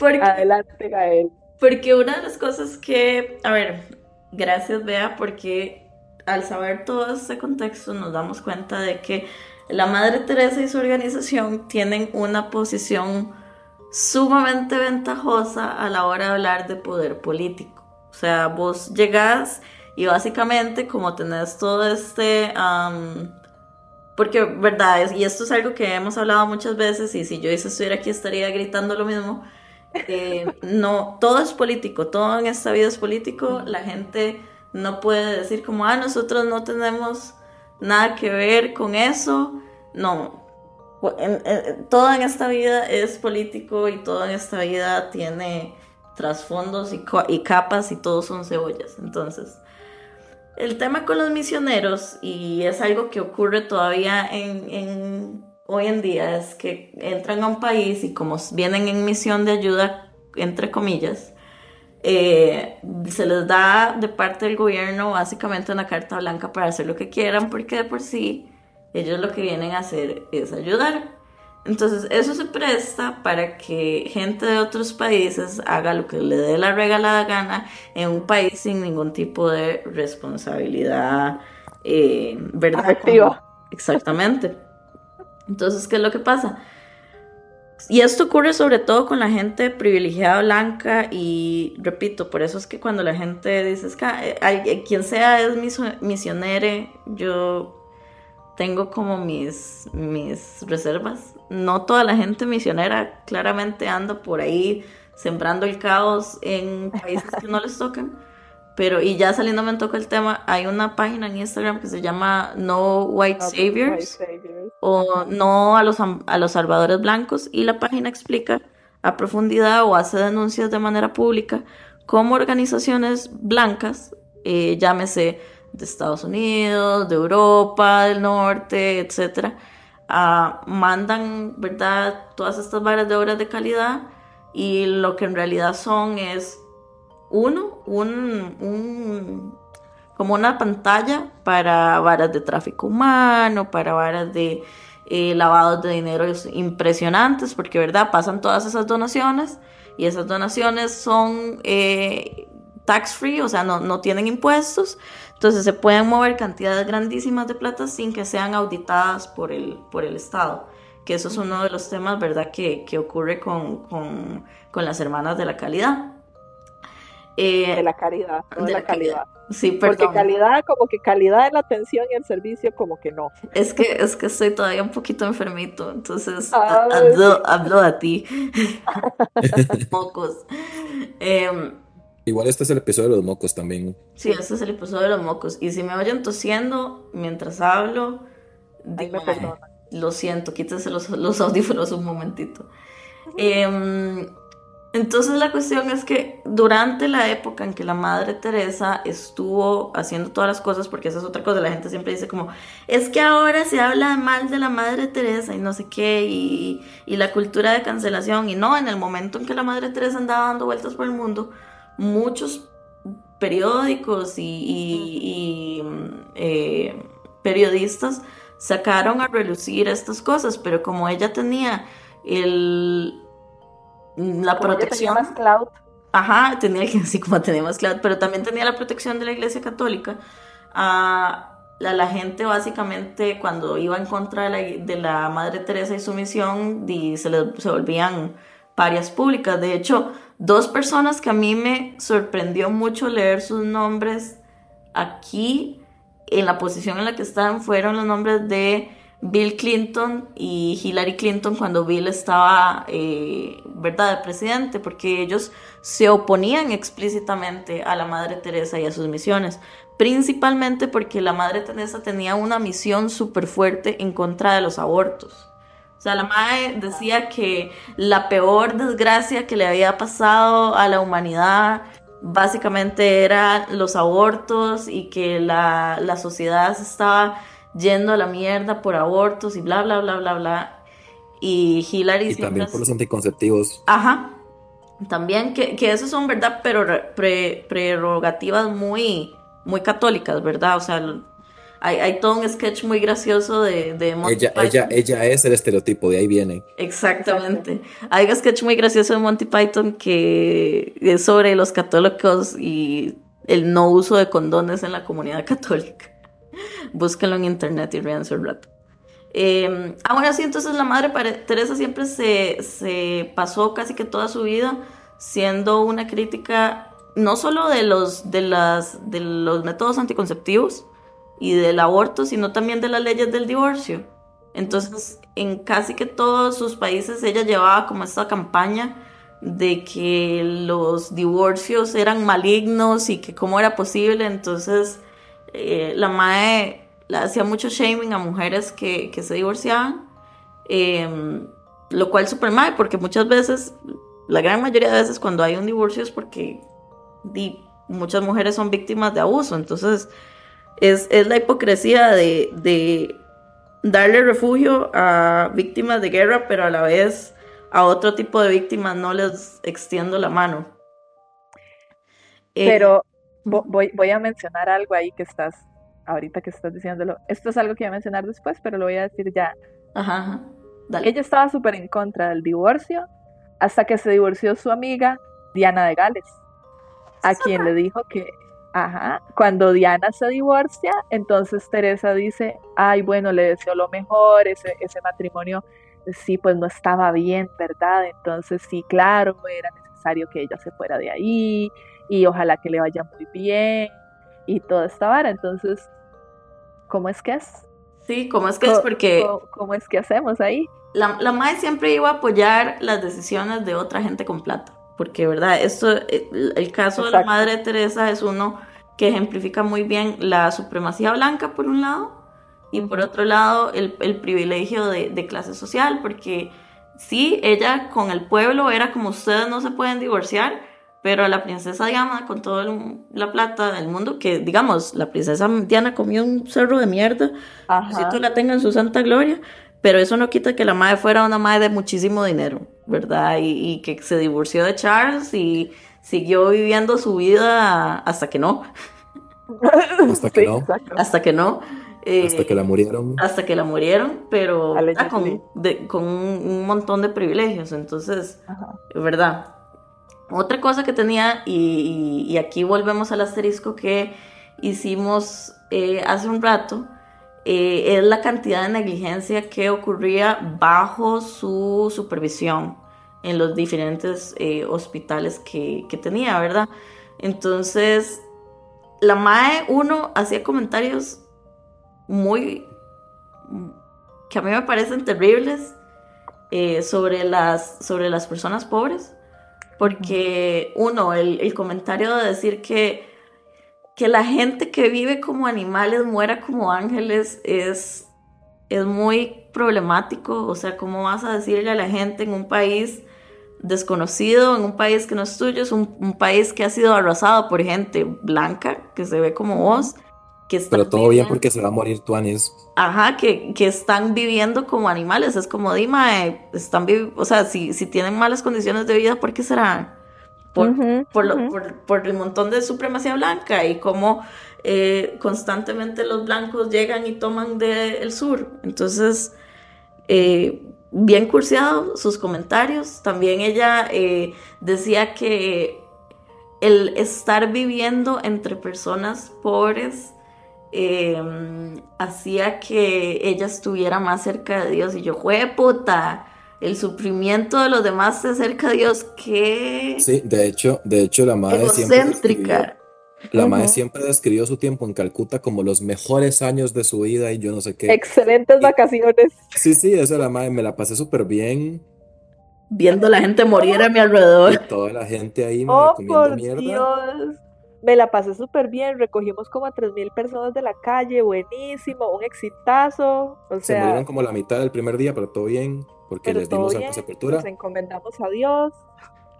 Adelante, Gael. Porque una de las cosas que, a ver, gracias Bea, porque al saber todo este contexto nos damos cuenta de que la Madre Teresa y su organización tienen una posición sumamente ventajosa a la hora de hablar de poder político. O sea, vos llegás y básicamente como tenés todo este... porque, verdad, y esto es algo que hemos hablado muchas veces y si yo estuviera aquí estaría gritando lo mismo. Eh, no, todo es político, todo en esta vida es político. La gente no puede decir como, ah, nosotros no tenemos nada que ver con eso. No, todo en esta vida es político y todo en esta vida tiene trasfondos y, y capas y todos son cebollas. Entonces, el tema con los misioneros, y es algo que ocurre todavía en, hoy en día, es que entran a un país y como vienen en misión de ayuda, entre comillas, eh, se les da de parte del gobierno básicamente una carta blanca para hacer lo que quieran, porque de por sí Ellos lo que vienen a hacer es ayudar. Entonces eso se presta para que gente de otros países haga lo que le dé la regalada gana en un país sin ningún tipo de responsabilidad eh, ¿verdad? Exactamente. Entonces, ¿qué es lo que pasa? Y esto ocurre sobre todo con la gente privilegiada blanca y repito, por eso es que cuando la gente dice, es que hay, quien sea es misionere, yo tengo como mis, mis reservas. No toda la gente misionera claramente anda por ahí sembrando el caos en países que no les tocan. Pero, y ya saliendo me toca el tema, hay una página en Instagram que se llama No White Saviors, o No a los, a los Salvadores Blancos, y la página explica a profundidad o hace denuncias de manera pública cómo organizaciones blancas, eh, llámese de Estados Unidos, de Europa, del norte, etcétera, ah, mandan, ¿verdad?, todas estas varas de obras de calidad y lo que en realidad son es uno, un, como una pantalla para varas de tráfico humano, para varas de eh, lavados de dinero impresionantes, porque verdad pasan todas esas donaciones y esas donaciones son eh, tax free, o sea, no, no tienen impuestos, entonces se pueden mover cantidades grandísimas de plata sin que sean auditadas por el, por el Estado que eso es uno de los temas, ¿verdad?, que, ocurre con, con, las hermanas de la calidad. Eh, de la caridad, no de, la calidad. Sí, perdón. Porque calidad, como que calidad en la atención y el servicio, como que no. Es que, es que estoy todavía un poquito enfermito, entonces hablo, hablo, a ti. mocos. Em, Igual este es el episodio de los mocos también. Sí, este es el episodio de los mocos. Y si me oyen tosiendo mientras hablo, me lo siento, quítense los, los audífonos un momentito. Eh, entonces la cuestión es que durante la época en que la Madre Teresa estuvo haciendo todas las cosas, porque esa es otra cosa, la gente siempre dice como, es que ahora se habla mal de la Madre Teresa y no sé qué, y, la cultura de cancelación, y no, en el momento en que la Madre Teresa andaba dando vueltas por el mundo, muchos periódicos y, eh, periodistas sacaron a relucir estas cosas, pero como ella tenía el la protección. Tenía más cloud. Ajá, tenía así como tenía más cloud, pero también tenía la protección de la Iglesia Católica. a la, gente básicamente cuando iba en contra de la, Madre Teresa y su misión se, le, se volvían parias públicas. De hecho, dos personas que a mí me sorprendió mucho leer sus nombres aquí en la posición en la que están fueron los nombres de Bill Clinton y Hillary Clinton cuando Bill estaba, eh, ¿verdad?, de presidente, porque ellos se oponían explícitamente a la Madre Teresa y a sus misiones, principalmente porque la Madre Teresa tenía una misión súper fuerte en contra de los abortos. O sea, la madre decía que la peor desgracia que le había pasado a la humanidad básicamente eran los abortos y que la, la sociedad se estaba yendo a la mierda por abortos y bla, bla, bla, bla, bla. Y Hillary... Y también por los anticonceptivos. Ajá. También que, que esos son, ¿verdad? Pero prerrogativas muy, muy católicas, ¿verdad? O sea, hay, hay, todo un sketch muy gracioso de, de Monty ella, Python. Ella, ella es el estereotipo, de ahí viene. Exactamente. Hay un sketch muy gracioso de Monty Python que es sobre los católicos y el no uso de condones en la comunidad católica. Búsquenlo en internet y ríanse un rato. Eh, ah, bueno, sí, entonces la madre Teresa siempre se, se, pasó casi que toda su vida siendo una crítica no solo de los, de, las, de los métodos anticonceptivos y del aborto, sino también de las leyes del divorcio. Entonces, en casi que todos sus países ella llevaba como esta campaña de que los divorcios eran malignos y que cómo era posible. Entonces, eh, la MAE hacía mucho shaming a mujeres que, se divorciaban, em, lo cual super mal, porque muchas veces, la gran mayoría de veces cuando hay un divorcio es porque muchas mujeres son víctimas de abuso, entonces es, la hipocresía de, darle refugio a víctimas de guerra, pero a la vez a otro tipo de víctimas no les extiendo la mano. Eh, pero voy, voy a mencionar algo ahí que estás ahorita que estás diciéndolo, esto es algo que voy a mencionar después, pero lo voy a decir ya. Ajá, Ella estaba súper en contra del divorcio hasta que se divorció su amiga Diana de Gales, a quien le dijo que, ajá, cuando Diana se divorcia, entonces Teresa dice, ay, bueno, le deseo lo mejor, ese, ese matrimonio sí, pues no estaba bien, ¿verdad? Entonces sí, claro, era necesario que ella se fuera de ahí y ojalá que le vaya muy bien y toda esta vara. Entonces, ¿cómo es que es? Sí, ¿cómo es que es? Porque... ¿Cómo, es que hacemos ahí? La, la madre siempre iba a apoyar las decisiones de otra gente con plata, porque, ¿verdad? Esto, el, el caso de la madre Teresa es uno que ejemplifica muy bien la supremacía blanca, por un lado, y por otro lado el, el privilegio de, de, clase social, porque sí, ella con el pueblo era como ustedes no se pueden divorciar, pero la princesa Diana con toda la plata del mundo, que digamos, la princesa Diana comió un cerro de mierda, si tú la tengas en su santa gloria, pero eso no quita que la madre fuera una madre de muchísimo dinero, ¿verdad? Y, y que se divorció de Charles y siguió viviendo su vida hasta que no. Hasta que no. Hasta que no. Eh, hasta que la murieron. Hasta que la murieron, pero con, con un, montón de privilegios. Entonces, es verdad. Otra cosa que tenía, y, y, aquí volvemos al asterisco que hicimos eh, hace un rato, eh, es la cantidad de negligencia que ocurría bajo su supervisión en los diferentes hospitales que, que tenía, ¿verdad? Entonces, la MAE, uno, hacía comentarios muy que a mí me parecen terribles eh, sobre, las, sobre las personas pobres, porque uno, el, comentario de decir que, que la gente que vive como animales muera como ángeles es, es muy problemático, o sea, ¿cómo vas a decirle a la gente en un país desconocido, en un país que no es tuyo, es un, un país que ha sido arrasado por gente blanca, que se ve como vos? Pero todo bien porque se va a morir Tuanis. Ajá, que, que están viviendo como animales. Es como, Dima, están o sea, si, si tienen malas condiciones de vida, ¿por qué será? Por, por, por, el montón de supremacía blanca y cómo eh, constantemente los blancos llegan y toman del sur. Entonces, eh, bien cursiado sus comentarios. También ella decía que el estar viviendo entre personas pobres Em, hacía que ella estuviera más cerca de Dios. Y yo, jue puta, el sufrimiento de los demás se cerca de Dios, qué. Sí, de hecho, de hecho la madre siempre. La madre siempre describió su tiempo en Calcuta como los mejores años de su vida y yo no sé qué. Excelentes vacaciones. Sí, sí, eso la madre, me la pasé súper bien. Viendo la gente morir a mi alrededor. Y toda la gente ahí oh, comiendo mierda. Dios me la pasé súper bien, recogimos como a 3.000 personas de la calle, buenísimo, un exitazo. O Se murieron como la mitad del primer día, pero todo bien, porque les dimos bien, sepultura. Nos encomendamos a Dios.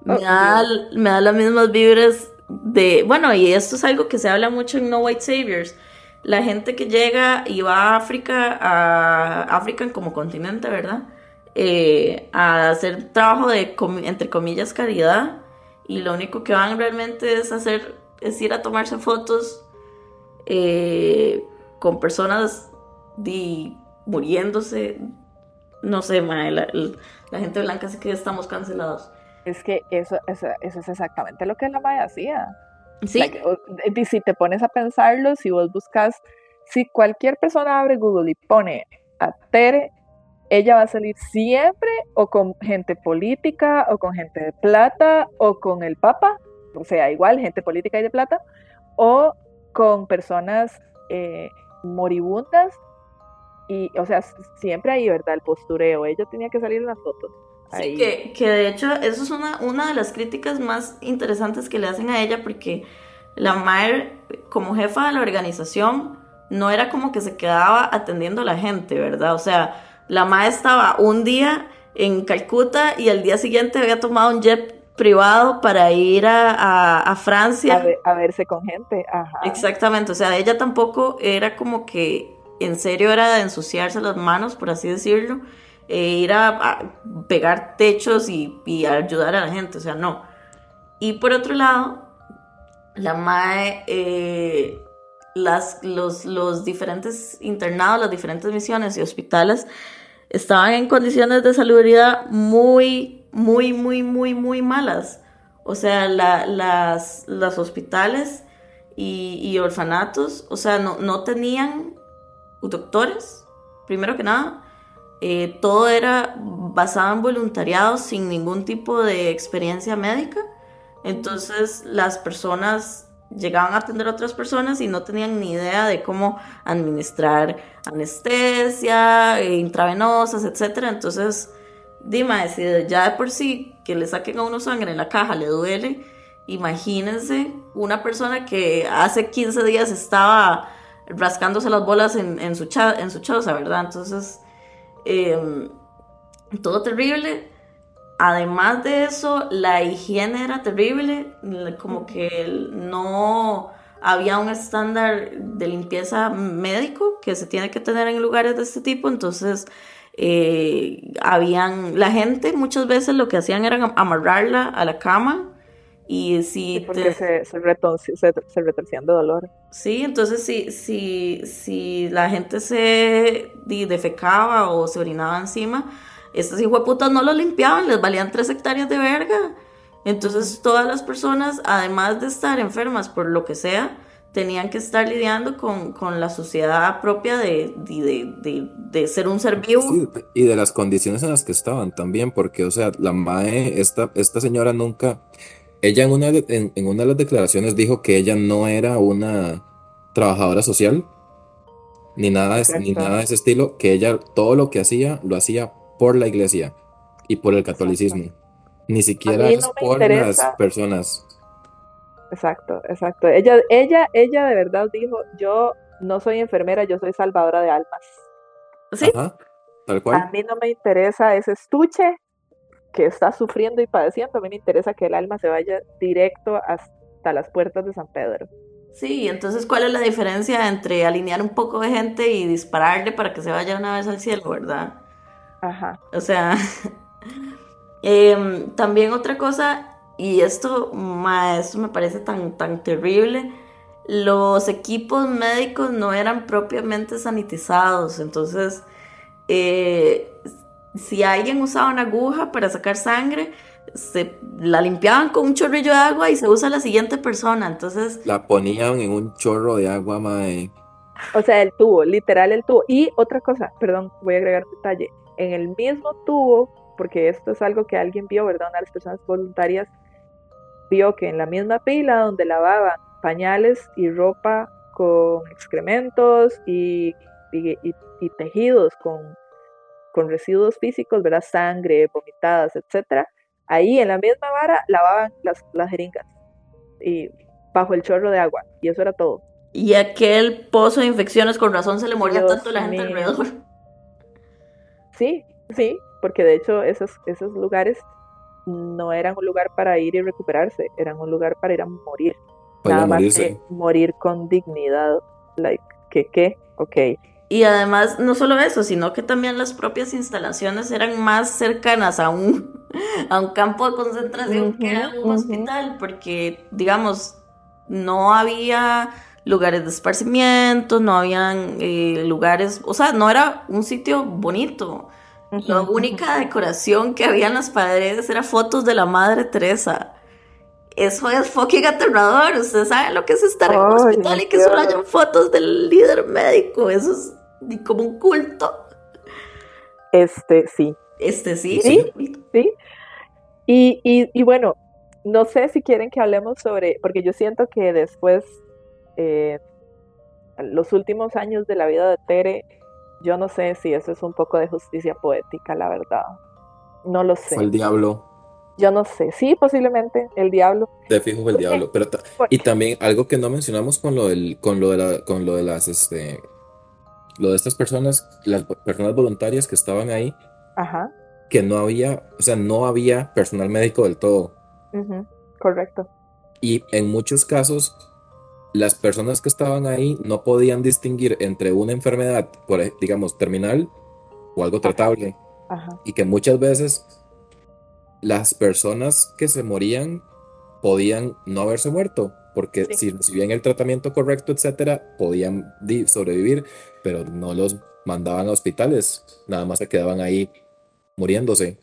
Me, da, me da las mismas vibras de, bueno, y esto es algo que se habla mucho en No White Saviors. La gente que llega y va a África, a África como continente, ¿verdad? Eh, a hacer trabajo de, entre comillas, caridad. Y lo único que van realmente es hacer es ir a tomarse fotos eh, con personas muriéndose. No sé, la, gente blanca sí que estamos cancelados. Es que eso, eso, es exactamente lo que la Maya hacía. Sí. si te pones a pensarlo, si vos buscas, si cualquier persona abre Google y pone a Tere, ella va a salir siempre o con gente política o con gente de plata o con el Papa o sea, igual gente política y de plata, o con personas eh, moribundas y, o sea, siempre ahí, ¿verdad? El postureo, ella tenía que salir en las fotos. Sí, que, que, de hecho eso es una, una de las críticas más interesantes que le hacen a ella porque la Mayer como jefa de la organización no era como que se quedaba atendiendo a la gente, ¿verdad? O sea, la Mayer estaba un día en Calcuta y al día siguiente había tomado un jet privado para ir a, Francia. A, verse con gente. Exactamente, o sea, ella tampoco era como que en serio era de ensuciarse las manos, por así decirlo, e ir a, pegar techos y, ayudar a la gente, o sea, no. Y por otro lado, la MAE, eh, las, los, los diferentes internados, las diferentes misiones y hospitales estaban en condiciones de salubridad muy, muy, muy, muy, muy malas. O sea, las, los hospitales y, orfanatos, o sea, no, no tenían doctores, primero que nada. Eh, todo era basado en voluntariado sin ningún tipo de experiencia médica. Entonces las personas llegaban a atender a otras personas y no tenían ni idea de cómo administrar anestesia, eh, intravenosas, etc. Entonces, dime, si ya de por sí que le saquen a uno sangre en la caja le duele, imagínense una persona que hace 15 días estaba rascándose las bolas en, su, en su choza, ¿verdad? Entonces, em, todo terrible. Además de eso, la higiene era terrible, como que no había un estándar de limpieza médico que se tiene que tener en lugares de este tipo, entonces eh, habían, la gente muchas veces lo que hacían era amarrarla a la cama y si porque se, se, retorcían de dolor. Sí, entonces si, si, si la gente se defecaba o se orinaba encima, estos putas no lo limpiaban, les valían tres hectáreas de verga. Entonces todas las personas, además de estar enfermas por lo que sea, tenían que estar lidiando con, la sociedad propia de, de, ser un ser vivo. y de las condiciones en las que estaban también, porque, o sea, la MAE, esta, esta señora nunca, ella en una, en, en una de las declaraciones dijo que ella no era una trabajadora social, ni nada, ni nada de ese estilo, que ella todo lo que hacía, lo hacía por la iglesia y por el catolicismo. Ni siquiera es por las personas. Exacto, exacto. Ella, ella, ella de verdad dijo, yo no soy enfermera, yo soy salvadora de almas. Sí. tal cual. A mí no me interesa ese estuche que está sufriendo y padeciendo, a mí me interesa que el alma se vaya directo hasta las puertas de San Pedro. Sí, entonces, ¿cuál es la diferencia entre alinear un poco de gente y dispararle para que se vaya una vez al cielo, verdad? Ajá. O sea, em, también otra cosa, y esto, me parece tan, tan terrible, los equipos médicos no eran propiamente sanitizados, entonces, eh, si alguien usaba una aguja para sacar sangre, se la limpiaban con un chorrillo de agua y se usa la siguiente persona, entonces... La ponían en un chorro de agua, mae. O sea, el tubo, literal el tubo. Y otra cosa, perdón, voy a agregar un detalle en el mismo tubo, porque esto es algo que alguien vio, ¿verdad? Una de las personas voluntarias vio que en la misma pila donde lavaban pañales y ropa con excrementos y, y, tejidos con, con, residuos físicos, ¿verdad? Sangre, vomitadas, etcétera. Ahí en la misma vara lavaban las, las jeringas y bajo el chorro de agua y eso era todo. Y aquel pozo de infecciones con razón se le moría tanto la gente alrededor. Sí, sí, porque de hecho esos, esos lugares no eran un lugar para ir y recuperarse, eran un lugar para ir a morir. Nada más que morir con dignidad. Like, ¿qué qué? Ok. Y además, no solo eso, sino que también las propias instalaciones eran más cercanas a un, a un campo de concentración que a un hospital, porque, digamos, no había lugares de esparcimiento, no habían eh, lugares, o sea, no era un sitio bonito. La única decoración que había en las paredes era fotos de la Madre Teresa. Eso es fucking aterrador. Ustedes saben lo que es estar en un hospital y que solo hayan fotos del líder médico. Eso es como un culto. Este sí. Este sí. Sí, sí. Y, y bueno, no sé si quieren que hablemos sobre, porque yo siento que después eh, los últimos años de la vida de Tere, yo no sé si eso es un poco de justicia poética, la verdad. No lo sé. Fue el diablo. Yo no sé. Sí, posiblemente el diablo. De fijo fue el diablo. Pero y también algo que no mencionamos con lo del, con lo de la, con lo de las, este, lo de estas personas, las personas voluntarias que estaban ahí. Ajá. Que no había, o sea, no había personal médico del todo. Correcto. Y en muchos casos las personas que estaban ahí no podían distinguir entre una enfermedad, por, digamos, terminal o algo tratable. Y que muchas veces las personas que se morían podían no haberse muerto, porque si recibían el tratamiento correcto, etcétera, podían sobrevivir, pero no los mandaban a hospitales, nada más se quedaban ahí muriéndose.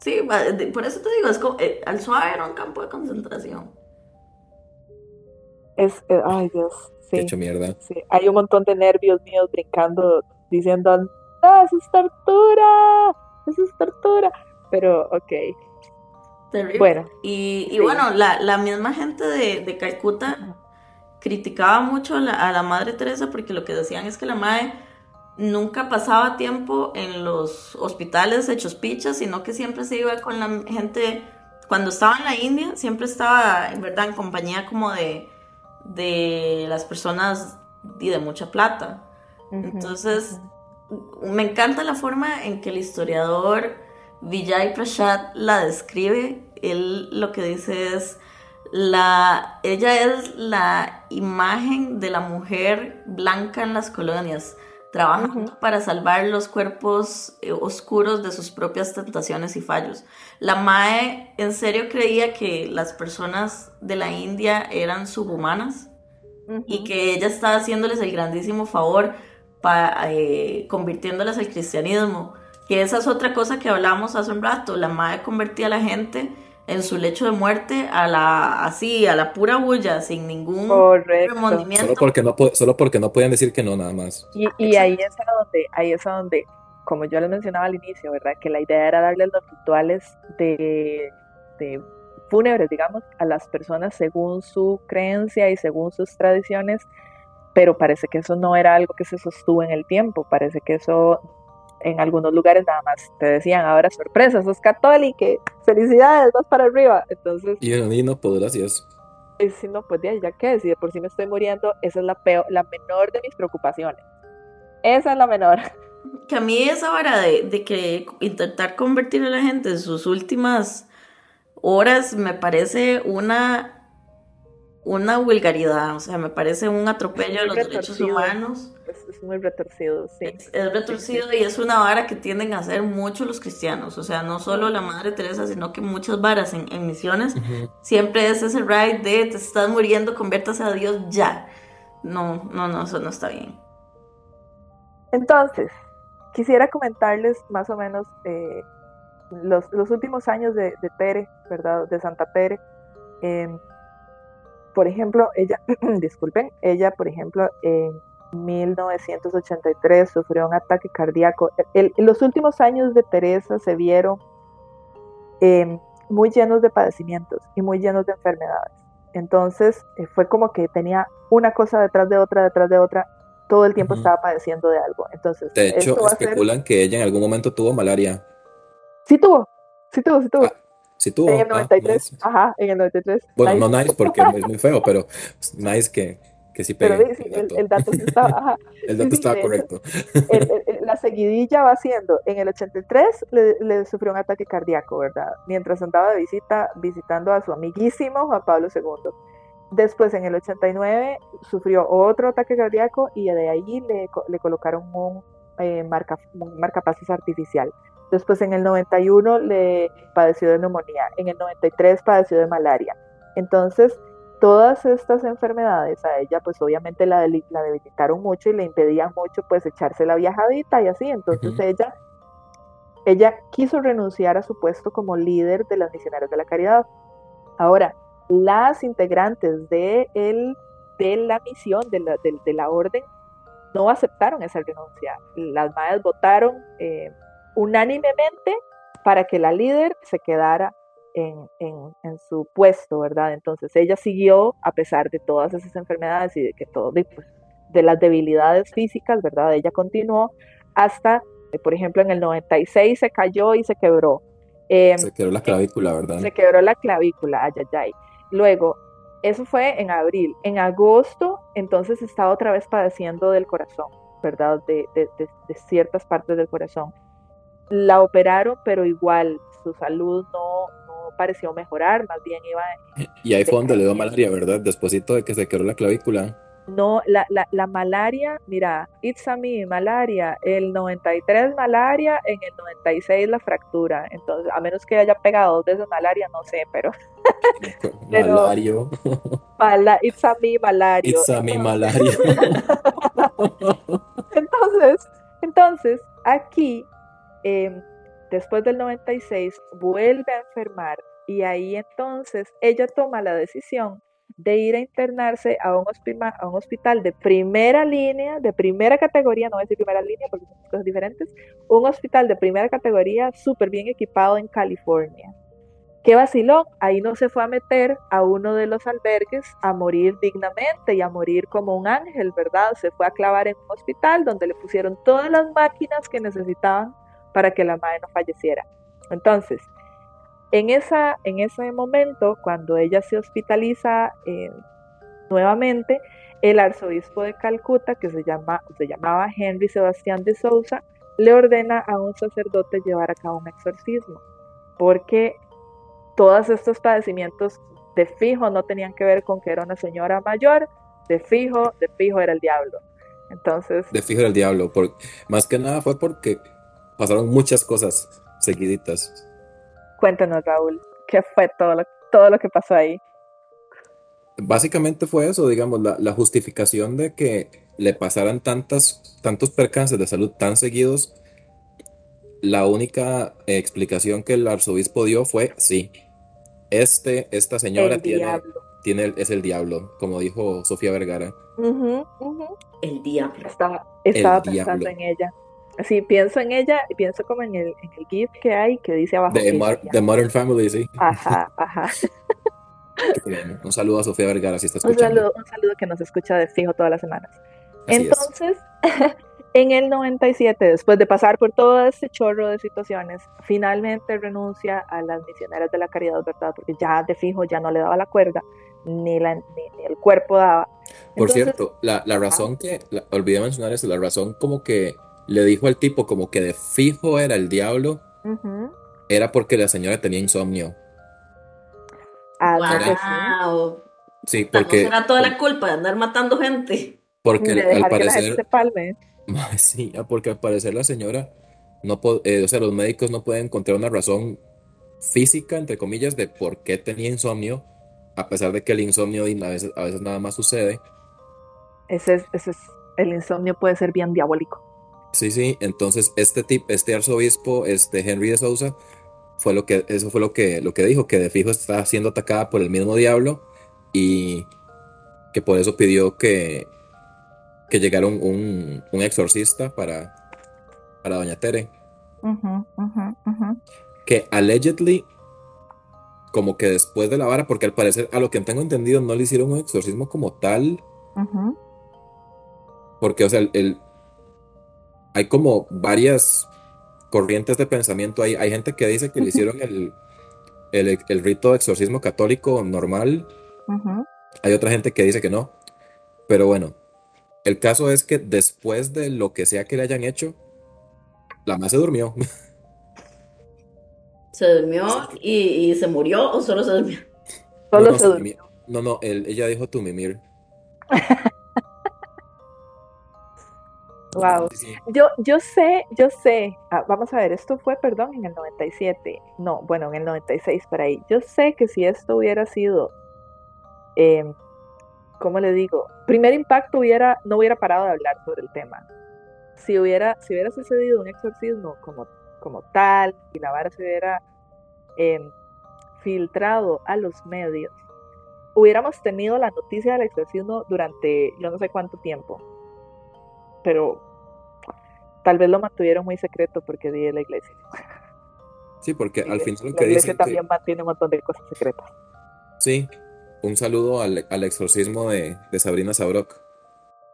Sí, por eso te digo, es como, eh, al suave era un campo de concentración. Es, eh, ay Dios, sí. hecho mierda. Sí, hay un montón de nervios míos brincando, diciendo, ¡Ah, eso es tortura! ¡Eso es tortura! Pero, ok. Terrible. Bueno. Y, bueno, la, la, misma gente de, de Calcuta criticaba mucho a la, a la, Madre Teresa porque lo que decían es que la Madre nunca pasaba tiempo en los hospitales hechos pichas, sino que siempre se iba con la gente, cuando estaba en la India, siempre estaba, en verdad, en compañía como de, de las personas y de mucha plata. Entonces, me encanta la forma en que el historiador Vijay Prashad la describe. Él lo que dice es, la, ella es la imagen de la mujer blanca en las colonias, trabajando para salvar los cuerpos eh, oscuros de sus propias tentaciones y fallos. La Mae en serio creía que las personas de la India eran subhumanas y que ella estaba haciéndoles el grandísimo favor para, eh, convirtiéndolas al cristianismo. Que esa es otra cosa que hablábamos hace un rato. La madre convertía a la gente en su lecho de muerte a la así, a la pura bulla, sin ningún remordimiento. Solo porque, no, solo porque no podían decir que no, nada más. Y, y ahí, es a donde, ahí es a donde, como yo les mencionaba al inicio, ¿verdad? Que la idea era darles los rituales de, de fúnebres, digamos, a las personas según su creencia y según sus tradiciones, pero parece que eso no era algo que se sostuvo en el tiempo, parece que eso en algunos lugares nada más te decían, ahora sorpresa, sos católico, felicidades, vas para arriba. Entonces... Y, y no, pues gracias. Y si no, pues ya, ya qué, si de por sí me estoy muriendo, esa es la, peor, la menor de mis preocupaciones. Esa es la menor. Que a mí esa hora de, de que intentar convertir a la gente en sus últimas horas me parece una una vulgaridad, o sea, me parece un atropello de los derechos humanos. Es, muy retorcido, sí. Es, retorcido y es una vara que tienden a hacer muchos los cristianos, o sea, no solo la Madre Teresa, sino que muchas varas en, misiones, siempre es ese ride de te estás muriendo, conviértase a Dios ya. No, no, no, eso no está bien. Entonces, quisiera comentarles más o menos eh, los, los, últimos años de, de Pere, ¿verdad? De Santa Pere. Eh, por ejemplo, ella, disculpen, ella, por ejemplo, en 1983 sufrió un ataque cardíaco. en los últimos años de Teresa se vieron em, muy llenos de padecimientos y muy llenos de enfermedades. Entonces eh, fue como que tenía una cosa detrás de otra, detrás de otra, todo el tiempo estaba padeciendo de algo. Entonces, de hecho, especulan que ella en algún momento tuvo malaria. Sí tuvo, sí tuvo, sí tuvo. Ah, En el 93, ah, ajá, en el 93. Bueno, no nice porque es muy feo, pero nice que, que sí Pero sí, el, dato sí estaba, ajá. el dato estaba correcto. la seguidilla va siendo, en el 83 le, le, sufrió un ataque cardíaco, ¿verdad? Mientras andaba de visita, visitando a su amiguísimo Juan Pablo II. Después, en el 89, sufrió otro ataque cardíaco y de ahí le, le colocaron un, eh, marca, un marcapasos artificial. Después en el 91 le padeció de neumonía, en el 93 padeció de malaria. Entonces, todas estas enfermedades a ella, pues obviamente la, la debilitaron mucho y le impedían mucho pues echarse la viajadita y así. Entonces ella, ella quiso renunciar a su puesto como líder de las misioneras de la caridad. Ahora, las integrantes de, el, de la misión, de la, de, la orden, no aceptaron esa renuncia. Las madres votaron eh, unánimemente para que la líder se quedara en, su puesto, ¿verdad? Entonces ella siguió a pesar de todas esas enfermedades y de que todo, de, pues, de las debilidades físicas, ¿verdad? Ella continuó hasta, por ejemplo, en el 96 se cayó y se quebró. Em, se quebró la clavícula, ¿verdad? Se quebró la clavícula, ay, ay, ay. Luego, eso fue en abril. En agosto, entonces estaba otra vez padeciendo del corazón, ¿verdad? de ciertas partes del corazón la operaron, pero igual su salud no, no pareció mejorar, más bien iba... Y ahí fue donde le dio malaria, ¿verdad? Después de que se quebró la clavícula. no, la, la, la, malaria, mira, it's a me, malaria, el 93 malaria, en el 96 la fractura. Entonces, a menos que haya pegado dos veces malaria, no sé, pero. Malario. it's a me, malario. It's a me, malario. entonces, entonces, aquí, em, después del 96, vuelve a enfermar y ahí entonces ella toma la decisión de ir a internarse a un, hospital, de primera línea, de primera categoría, no voy a decir primera línea porque son cosas diferentes, un hospital de primera categoría súper bien equipado en California. ¿Qué vacilón? Ahí no se fue a meter a uno de los albergues a morir dignamente y a morir como un ángel, ¿verdad? Se fue a clavar en un hospital donde le pusieron todas las máquinas que necesitaban para que la madre no falleciera. Entonces, en, esa, en ese momento, cuando ella se hospitaliza eh, nuevamente, el arzobispo de Calcuta, que se, llama, se llamaba Henry Sebastián de Sousa, le ordena a un sacerdote llevar a cabo un exorcismo, porque todos estos padecimientos de fijo no tenían que ver con que era una señora mayor, de fijo, de fijo era el diablo. Entonces... De fijo era el diablo, más que nada fue porque pasaron muchas cosas seguiditas. Cuéntanos, Raúl, ¿qué fue todo lo, todo lo que pasó ahí? Básicamente fue eso, digamos, la, justificación de que le pasaran tantas, tantos percances de salud tan seguidos. La única explicación que el arzobispo dio fue, sí, este, esta señora tiene, tiene, es el diablo, como dijo Sofía Vergara. El diablo. Estaba, estaba pensando en ella. Sí, pienso en ella y pienso como en el, en el GIF que hay que dice abajo. De, Modern Family, sí. Ajá, ajá. un saludo a Sofía Vergara si está escuchando. Un saludo, un saludo que nos escucha de fijo todas las semanas. Entonces, en el 97, después de pasar por todo este chorro de situaciones, finalmente renuncia a las misioneras de la caridad, ¿verdad? Porque ya de fijo ya no le daba la cuerda, ni, la, ni, el cuerpo daba. Por cierto, la, la razón que, olvidé mencionar es la razón como que le dijo al tipo como que de fijo era el diablo, era porque la señora tenía insomnio. Ah, wow. Sí, porque... era toda la culpa de andar matando gente. Porque al parecer... Sí, ah, porque al parecer la señora, no eh, o sea, los médicos no pueden encontrar una razón física, entre comillas, de por qué tenía insomnio, a pesar de que el insomnio a veces, a veces nada más sucede. Ese ese es, el insomnio puede ser bien diabólico. Sí, sí, entonces este tip, este arzobispo, este Henry de Sousa, fue lo que, eso fue lo que, lo que dijo, que de fijo está siendo atacada por el mismo diablo y que por eso pidió que, que llegara un, exorcista para, para Doña Tere. Que allegedly, como que después de la vara, porque al parecer, a lo que tengo entendido, no le hicieron un exorcismo como tal. Porque, o sea, el, hay como varias corrientes de pensamiento. Hay, hay gente que dice que le hicieron el, el, rito de exorcismo católico normal. Hay otra gente que dice que no. Pero bueno, el caso es que después de lo que sea que le hayan hecho, la más se durmió. ¿Se durmió y, se murió o solo se durmió? Solo no, se durmió. No, no, ella dijo tu mimir. Wow. Yo, yo sé, yo sé, ah, vamos a ver, esto fue, perdón, en el 97, no, bueno, en el 96 por ahí. Yo sé que si esto hubiera sido, eh, ¿cómo le digo? Primer impacto hubiera, no hubiera parado de hablar sobre el tema. Si hubiera, si hubiera sucedido un exorcismo como, como tal y la vara se hubiera em, filtrado a los medios, hubiéramos tenido la noticia del exorcismo durante yo no sé cuánto tiempo pero tal vez lo mantuvieron muy secreto porque di la iglesia. Sí, porque al final lo que La iglesia también mantiene un montón de cosas secretas. Sí, un saludo al, exorcismo de, Sabrina Sabrok.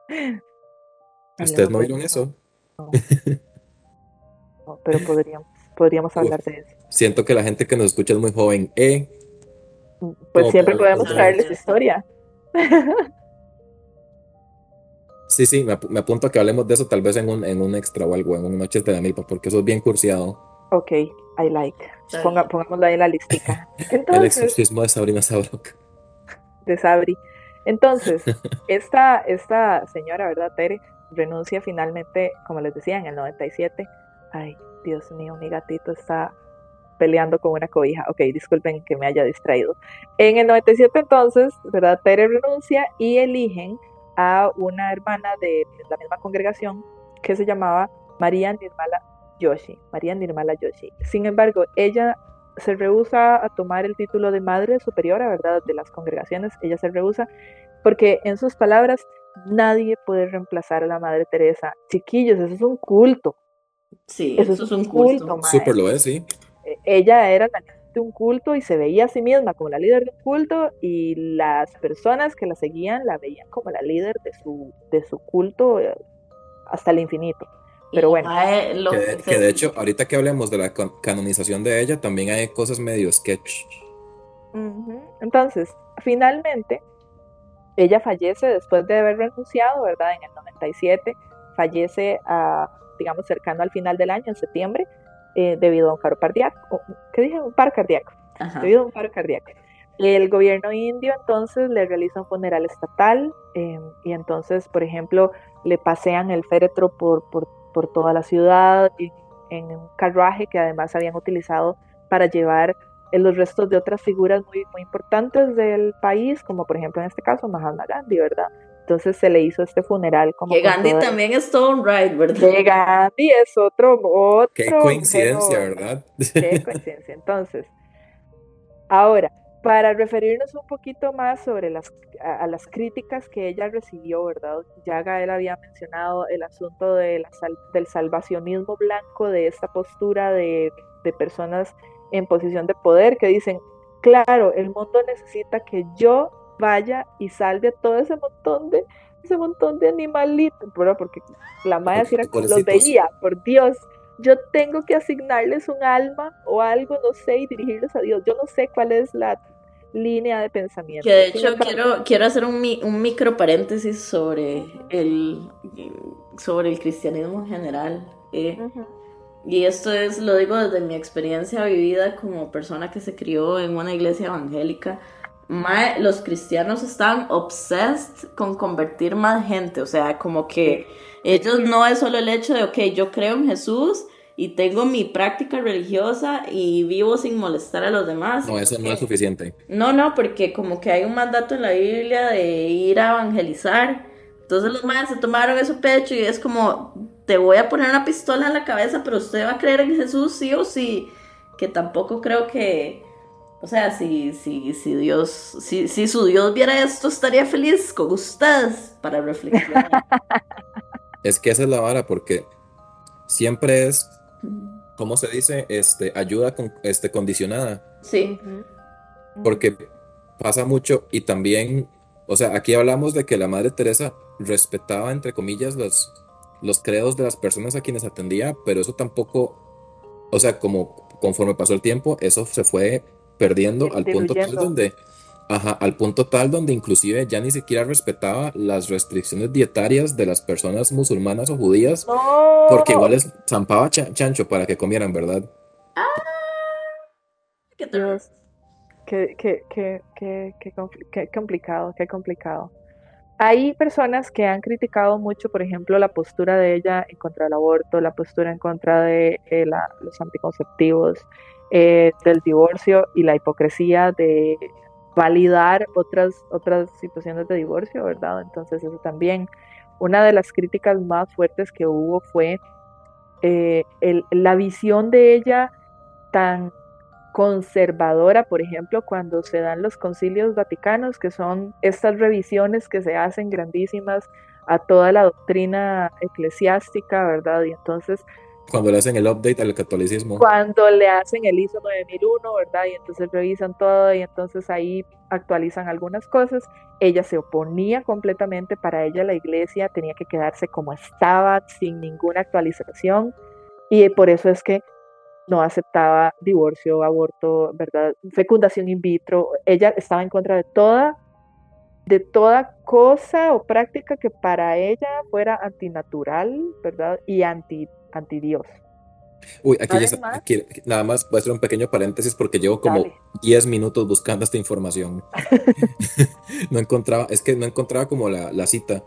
¿Ustedes no vieron eso? No. pero podríamos, podríamos hablar de eso. Siento que la gente que nos escucha es muy joven. ¿eh? Pues siempre podemos traerles historia. Sí, sí, me, apunto a que hablemos de eso tal vez en un, en un extra o algo, en un Noches de la Milpa, porque eso es bien cursiado. Ok, I like. pongámoslo ahí en la listica. el exorcismo de Sabrina Sabrok. De Sabri. Entonces, esta, esta señora, ¿verdad, Tere? Renuncia finalmente, como les decía, en el 97. Ay, Dios mío, mi gatito está peleando con una cobija. Ok, disculpen que me haya distraído. En el 97 entonces, ¿verdad? Tere renuncia y eligen a una hermana de la misma congregación que se llamaba María Nirmala Yoshi. María Nirmala Yoshi. Sin embargo, ella se rehúsa a tomar el título de madre superiora, ¿verdad? De las congregaciones. Ella se rehúsa porque en sus palabras, nadie puede reemplazar a la Madre Teresa. Chiquillos, eso es un culto. Sí, eso, es un culto. Súper lo es, sí. E, ella era la de un culto y se veía a sí misma como la líder de un culto y las personas que la seguían la veían como la líder de su, de su culto eh, hasta el infinito. Pero bueno. que, de, hecho, ahorita que hablemos de la canonización de ella, también hay cosas medio sketch. Entonces, finalmente, ella fallece después de haber renunciado, ¿verdad? En el 97, fallece, a, digamos, cercano al final del año, en septiembre, eh, debido a un paro cardíaco. ¿Qué dije? Un paro cardíaco. Debido a un paro cardíaco. El gobierno indio entonces le realiza un funeral estatal em, y entonces, por ejemplo, le pasean el féretro por, por, por toda la ciudad en, en un carruaje que además habían utilizado para llevar los restos de otras figuras muy, muy importantes del país, como por ejemplo en este caso Mahatma Gandhi, ¿verdad? Entonces se le hizo este funeral como... Que Gandhi también es todo un ride, ¿verdad? Que Gandhi es otro... otro Qué coincidencia, ¿verdad? Qué coincidencia. Entonces, ahora, para referirnos un poquito más sobre las, a, las críticas que ella recibió, ¿verdad? Ya Gael había mencionado el asunto de la del salvacionismo blanco, de esta postura de, de personas en posición de poder que dicen, claro, el mundo necesita que yo vaya y salve a todo ese montón de ese montón de animalitos, porque la madre era los veía, por Dios, yo tengo que asignarles un alma o algo, no sé, y dirigirlos a Dios. Yo no sé cuál es la línea de pensamiento. Que de hecho quiero, quiero hacer un, un micro paréntesis sobre el, sobre el cristianismo en general. Eh, y esto es, lo digo desde mi experiencia vivida como persona que se crió en una iglesia evangélica. Los cristianos están obsessed con convertir más gente, o sea, como que ellos no es solo el hecho de, ok, yo creo en Jesús y tengo mi práctica religiosa y vivo sin molestar a los demás. No, eso no es suficiente. No, no, porque como que hay un mandato en la Biblia de ir a evangelizar. Entonces los madres se tomaron eso pecho y es como, te voy a poner una pistola en la cabeza, pero usted va a creer en Jesús sí o sí, que tampoco creo que, o sea, si, si, si Dios, si, si su Dios viera esto, estaría feliz con ustedes para reflexionar. Es que esa es la vara, porque siempre es, ¿cómo se dice? Este, ayuda con, este, condicionada. Sí. Porque pasa mucho y también, o sea, aquí hablamos de que la Madre Teresa respetaba, entre comillas, los, los credos de las personas a quienes atendía, pero eso tampoco, o sea, como conforme pasó el tiempo, eso se fue perdiendo al punto tal donde, ajá, al punto tal donde inclusive ya ni siquiera respetaba las restricciones dietarias de las personas musulmanas o judías, porque igual les zampaba chancho para que comieran, ¿verdad? Ah, qué, qué, qué, qué, qué complicado, qué complicado. Hay personas que han criticado mucho, por ejemplo, la postura de ella en contra del aborto, la postura en contra de eh, los anticonceptivos, eh, del divorcio y la hipocresía de validar otras, otras situaciones de divorcio, ¿verdad? Entonces eso también, una de las críticas más fuertes que hubo fue eh, la visión de ella tan conservadora, por ejemplo, cuando se dan los concilios vaticanos, que son estas revisiones que se hacen grandísimas a toda la doctrina eclesiástica, ¿verdad? Y entonces... Cuando le hacen el update al catolicismo. Cuando le hacen el ISO 9001, ¿verdad? Y entonces revisan todo y entonces ahí actualizan algunas cosas. Ella se oponía completamente, para ella la iglesia tenía que quedarse como estaba, sin ninguna actualización. Y por eso es que no aceptaba divorcio, aborto, ¿verdad? Fecundación in vitro. Ella estaba en contra de toda, de toda cosa o práctica que para ella fuera antinatural, ¿verdad? Y anti, anti Dios. Uy, aquí, ya aquí nada más voy a hacer un pequeño paréntesis porque llevo como 10 minutos buscando esta información. no encontraba, es que no encontraba como la, cita.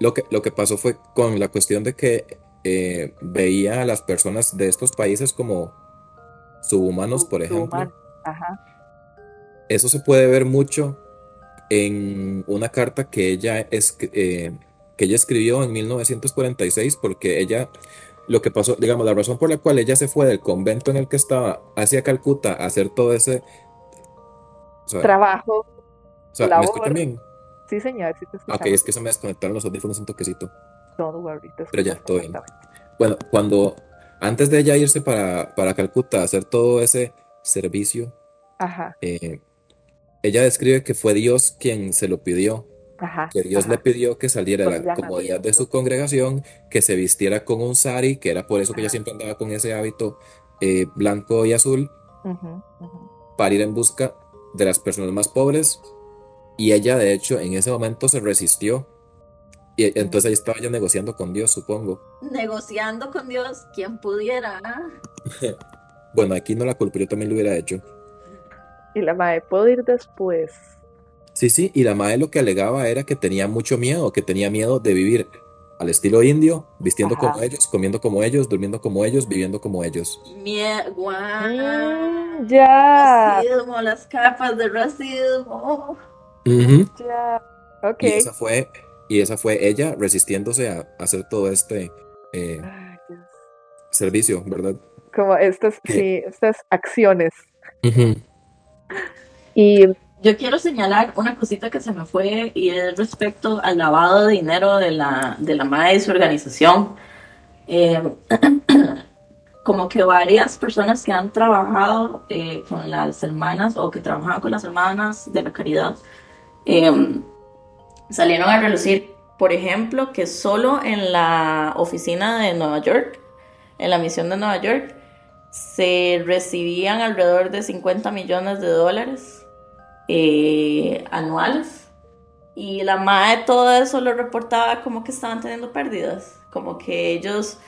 Lo que, lo que pasó fue con la cuestión de que eh, veía a las personas de estos países como subhumanos, por ejemplo. Eso se puede ver mucho en una carta que ella, es, eh, que ella escribió en 1946 porque ella lo que pasó, digamos, la razón por la cual ella se fue del convento en el que estaba hacia Calcuta a hacer todo ese trabajo. O sea, ¿me escuchan bien? Sí, señor, sí te Ok, es que se me desconectaron los audífonos un toquecito. Don't worry, Pero ya, todo bien. Bueno, cuando, antes de ella irse para, para Calcuta a hacer todo ese servicio, eh, ella describe que fue Dios quien se lo pidió que Dios le pidió que saliera de la comodidad de su congregación, que se vistiera con un sari, que era por eso que ella siempre andaba con ese hábito eh, blanco y azul, para ir en busca de las personas más pobres. Y ella, de hecho, en ese momento se resistió. Y entonces ahí estaba ya negociando con Dios, supongo. Negociando con Dios, quien pudiera. bueno, aquí no la culpo, yo también lo hubiera hecho. Y la madre, ¿puedo ir después? Sí, sí, y la madre lo que alegaba era que tenía mucho miedo, que tenía miedo de vivir al estilo indio, vistiendo como ellos, comiendo como ellos, durmiendo como ellos, viviendo como ellos. Miedo, mm, ya. Racismo, las capas de racismo. Ya. Ok. Y esa fue, y esa fue ella resistiéndose a, hacer todo este eh, servicio, ¿verdad? Como estas, sí, estas acciones. Y yo quiero señalar una cosita que se me fue y es respecto al lavado de dinero de la, de la MAE y su organización. Eh, como que varias personas que han trabajado eh, con las hermanas o que trabajaban con las hermanas de la caridad eh, salieron a relucir, por ejemplo, que solo en la oficina de Nueva York, en la misión de Nueva York, se recibían alrededor de 50 millones de dólares eh, anuales. Y la madre todo eso lo reportaba como que estaban teniendo pérdidas, como que ellos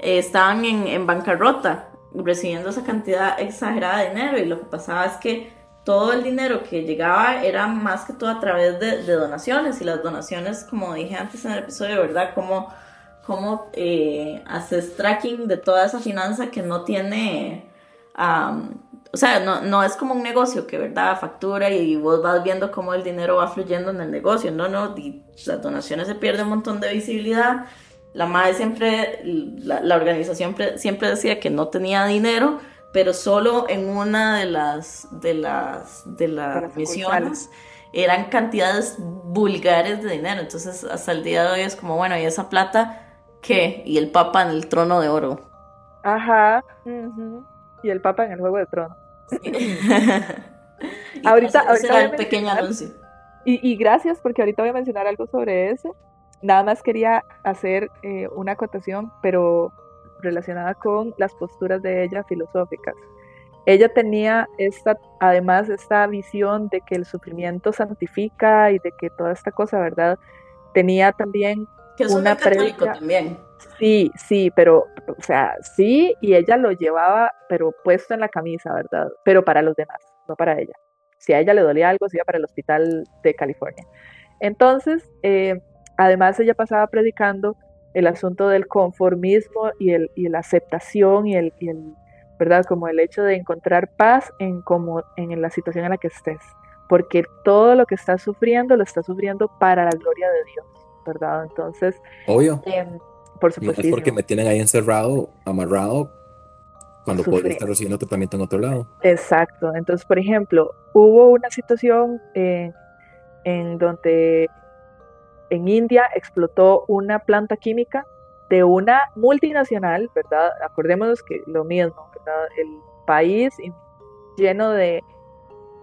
eh, estaban en, en, bancarrota, recibiendo esa cantidad exagerada de dinero. Y lo que pasaba es que todo el dinero que llegaba era más que todo a través de, donaciones. Y las donaciones, como dije antes en el episodio, ¿verdad? Como, como eh, haces tracking de toda esa finanza que no tiene o sea, no, no es como un negocio que, ¿verdad? Factura y vos vas viendo cómo el dinero va fluyendo en el negocio. No, no, las donaciones se pierden un montón de visibilidad. La madre siempre, la, organización siempre decía que no tenía dinero, pero solo en una de las, de las, de las misiones eran cantidades vulgares de dinero. Entonces, hasta el día de hoy es como, bueno, ¿y esa plata qué? Y el Papa en el trono de oro. Ajá. Y el Papa en el Juego de Tronos. ahorita, ahorita pequeño anuncio. Y, gracias porque ahorita voy a mencionar algo sobre eso. Nada más quería hacer eh, una acotación, pero relacionada con las posturas de ella filosóficas. Ella tenía esta, además, esta visión de que el sufrimiento santifica y de que toda esta cosa, ¿verdad? Tenía también que una católico también. Sí, sí, pero, o sea, sí, y ella lo llevaba, pero puesto en la camisa, ¿verdad? Pero para los demás, no para ella. Si a ella le dolía algo, se iba para el hospital de California. Entonces, eh, además ella pasaba predicando el asunto del conformismo y, el, y la aceptación y el, y el, ¿verdad? Como el hecho de encontrar paz en, como, en la situación en la que estés. Porque todo lo que estás sufriendo, lo estás sufriendo para la gloria de Dios, ¿verdad? Entonces, obvio. Em, por supuesto. Es porque me tienen ahí encerrado, amarrado, cuando puedo estar recibiendo tratamiento en otro lado. Exacto. Entonces, por ejemplo, hubo una situación en donde en India explotó una planta química de una multinacional, ¿verdad? Acordémonos que lo mismo, ¿verdad? El país lleno de,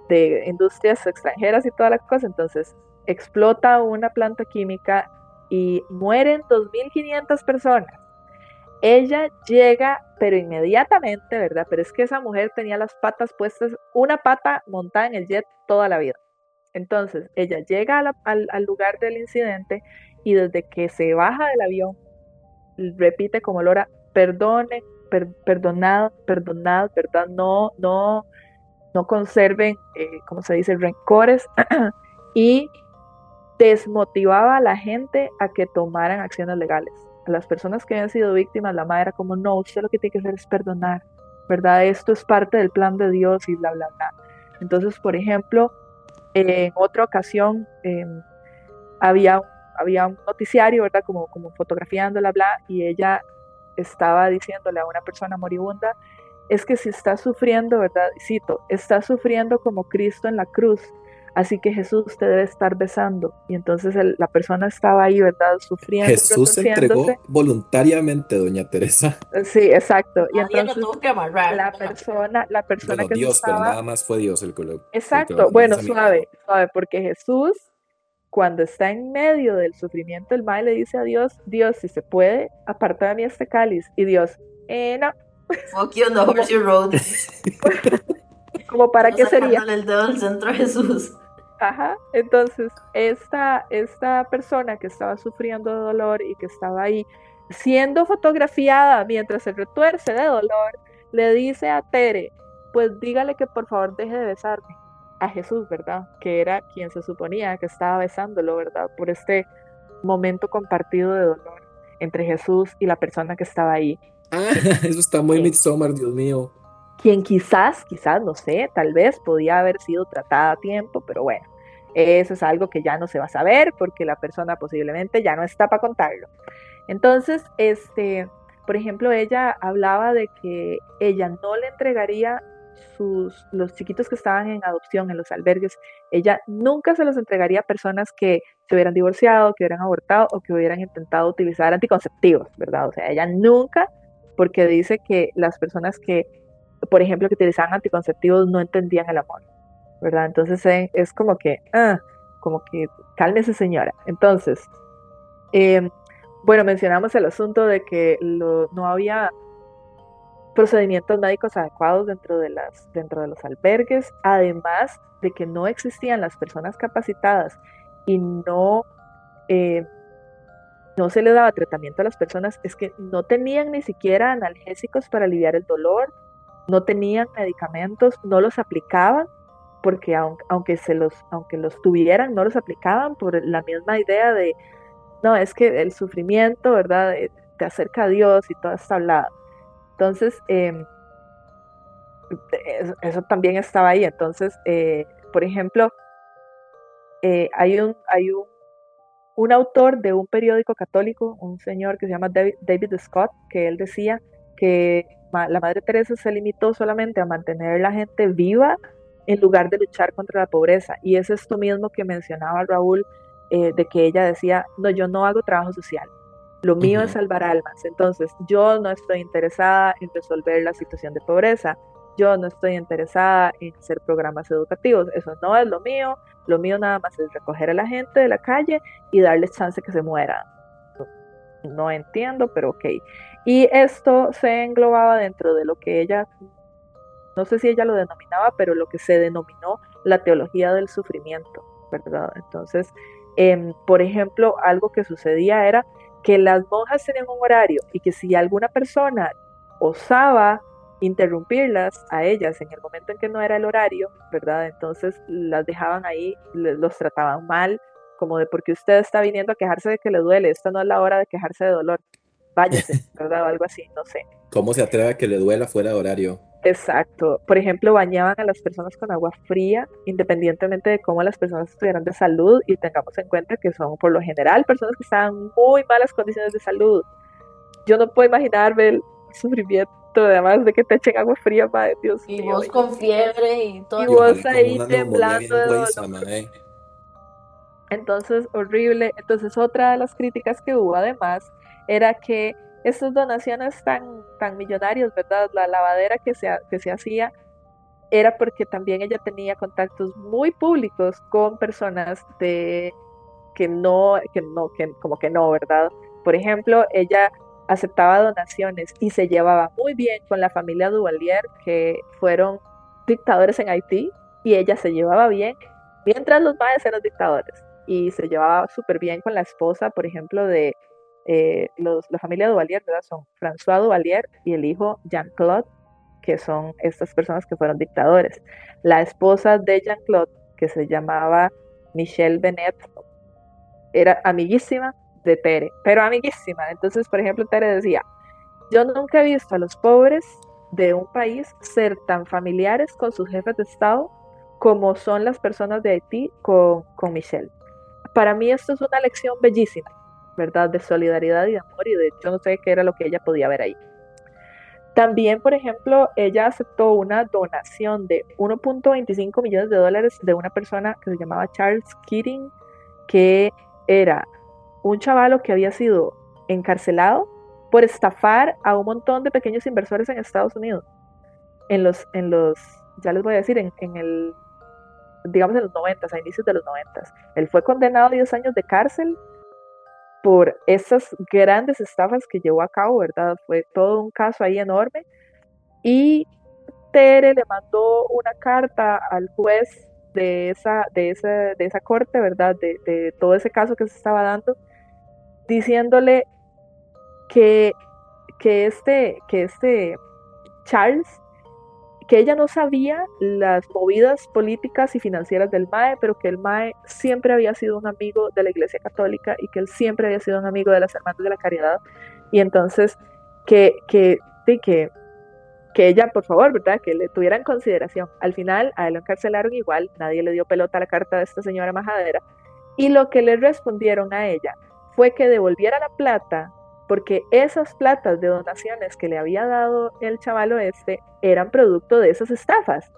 de industrias extranjeras y toda la cosa, entonces explota una planta química y mueren 2.500 personas. Ella llega, pero inmediatamente, ¿verdad? Pero es que esa mujer tenía las patas puestas, una pata montada en el jet toda la vida. Entonces, ella llega al, lugar del incidente y desde que se baja del avión, repite como Lora, perdonen perdonad, perdonad, ¿verdad? No, no, no conserven, eh, como se dice, rencores y desmotivaba a la gente a que tomaran acciones legales. A las personas que habían sido víctimas, la madre era como, no, usted lo que tiene que hacer es perdonar, ¿verdad? Esto es parte del plan de Dios y bla, bla, bla. Entonces, por ejemplo, en otra ocasión em, había, había un noticiario, ¿verdad? Como, como fotografiándola, bla, y ella estaba diciéndole a una persona moribunda, es que si está sufriendo, ¿verdad? Cito, está sufriendo como Cristo en la cruz, así que Jesús te debe estar besando. Y entonces la persona estaba ahí, ¿verdad? Sufriendo. Jesús se entregó voluntariamente, doña Teresa. Sí, exacto. y entonces la persona, la persona que Dios, pero nada más fue Dios el que Exacto. bueno, suave, suave, porque Jesús cuando está en medio del sufrimiento, el mal le dice a Dios, Dios, si se puede, aparta de mí este cáliz. Y Dios, eh, no. Fuck you on the horsey road. como para qué sería. el dedo al centro Jesús. Ajá, entonces esta, esta persona que estaba sufriendo de dolor y que estaba ahí siendo fotografiada mientras se retuerce de dolor, le dice a Tere, pues dígale que por favor deje de besarme a Jesús, ¿verdad? Que era quien se suponía que estaba besándolo, ¿verdad? Por este momento compartido de dolor entre Jesús y la persona que estaba ahí. Ah, eso está muy Midsommar, Dios mío. Quien quizás, quizás, no sé, tal vez podía haber sido tratada a tiempo, pero bueno, eso es algo que ya no se va a saber porque la persona posiblemente ya no está para contarlo. Entonces, este, por ejemplo, ella hablaba de que ella no le entregaría los chiquitos que estaban en adopción en los albergues, ella nunca se los entregaría a personas que se hubieran divorciado, que hubieran abortado o que hubieran intentado utilizar anticonceptivos, ¿verdad? O sea, ella nunca, porque dice que las personas que, por ejemplo, que utilizaban anticonceptivos no entendían el amor, ¿verdad? Entonces eh, es como que, ah, como que cálmese señora. Entonces, em, bueno, mencionamos el asunto de que no había procedimientos médicos adecuados dentro de, las, dentro de los albergues, además de que no existían las personas capacitadas y no, eh, no se le daba tratamiento a las personas, es que no tenían ni siquiera analgésicos para aliviar el dolor, no tenían medicamentos, no los aplicaban, porque aunque, se los, aunque los tuvieran, no los aplicaban por la misma idea de, no, es que el sufrimiento, ¿verdad? Eh, te acerca a Dios y todo está hablado. Entonces, em, eso, también estaba ahí. Entonces, eh, por ejemplo, eh, hay, un, hay un, un, autor de un periódico católico, un señor que se llama David, Scott, que él decía que la Madre Teresa se limitó solamente a mantener a la gente viva en lugar de luchar contra la pobreza. Y es esto mismo que mencionaba Raúl, eh, de que ella decía, no, yo no hago trabajo social, lo mío es salvar almas. Entonces, yo no estoy interesada en resolver la situación de pobreza. Yo no estoy interesada en hacer programas educativos. Eso no es lo mío. Lo mío nada más es recoger a la gente de la calle y darles chance que se muera. No entiendo, pero ok. Y esto se englobaba dentro de lo que ella, no sé si ella lo denominaba, pero lo que se denominó la teología del sufrimiento, ¿verdad? Entonces, em, por ejemplo, algo que sucedía era que las monjas tenían un horario y que si alguna persona osaba interrumpirlas a ellas en el momento en que no era el horario, ¿verdad? Entonces las dejaban ahí, los trataban mal, como de porque usted está viniendo a quejarse de que le duele, esta no es la hora de quejarse de dolor, váyase, ¿verdad? O algo así, no sé. ¿Cómo se atreve a que le duela fuera de horario? Exacto. Por ejemplo, bañaban a las personas con agua fría, independientemente de cómo las personas estuvieran de salud, y tengamos en cuenta que son por lo general personas que están en muy malas condiciones de salud. Yo no puedo imaginarme el sufrimiento, además de que te echen agua fría, madre Dios Y vos con fiebre y todo. Y vos ahí temblando de Entonces, horrible. Entonces, otra de las críticas que hubo además era que estas donaciones tan, tan millonarias, ¿verdad? La lavadera que se, que se hacía era porque también ella tenía contactos muy públicos con personas de que no, que no, que como que no, ¿verdad? Por ejemplo, ella aceptaba donaciones y se llevaba muy bien con la familia Duvalier, que fueron dictadores en Haití, y ella se llevaba bien, mientras los padres eran dictadores, y se llevaba súper bien con la esposa, por ejemplo, de eh, los, la familia Duvalier, ¿verdad? Son François Duvalier y el hijo Jean-Claude, que son estas personas que fueron dictadores. La esposa de Jean-Claude, que se llamaba Michelle Benet, era amiguísima de Tere, pero amiguísima. Entonces, por ejemplo, Tere decía, yo nunca he visto a los pobres de un país ser tan familiares con sus jefes de Estado como son las personas de Haití con, con Michelle. Para mí esto es una lección bellísima, ¿verdad? De solidaridad y de amor y de hecho no sé qué era lo que ella podía ver ahí. También, por ejemplo, ella aceptó una donación de 1.25 millones de dólares de una persona que se llamaba Charles Keating, que era un chavalo que había sido encarcelado por estafar a un montón de pequeños inversores en Estados Unidos. En los, en los ya les voy a decir, en, en el, digamos en los 90, a inicios de los 90. Él fue condenado a 10 años de cárcel por esas grandes estafas que llevó a cabo, ¿verdad? Fue todo un caso ahí enorme. Y Tere le mandó una carta al juez de esa, de esa, de esa corte, ¿verdad? De, de todo ese caso que se estaba dando, diciéndole que, que, este, que este Charles, que ella no sabía las movidas políticas y financieras del MAE, pero que el MAE siempre había sido un amigo de la Iglesia Católica y que él siempre había sido un amigo de las Hermanas de la Caridad. Y entonces, que, que, que, que ella, por favor, ¿verdad? Que le tuviera en consideración. Al final, a él lo encarcelaron igual, nadie le dio pelota a la carta de esta señora majadera. Y lo que le respondieron a ella fue que devolviera la plata porque esas platas de donaciones que le había dado el chavalo este eran producto de esas estafas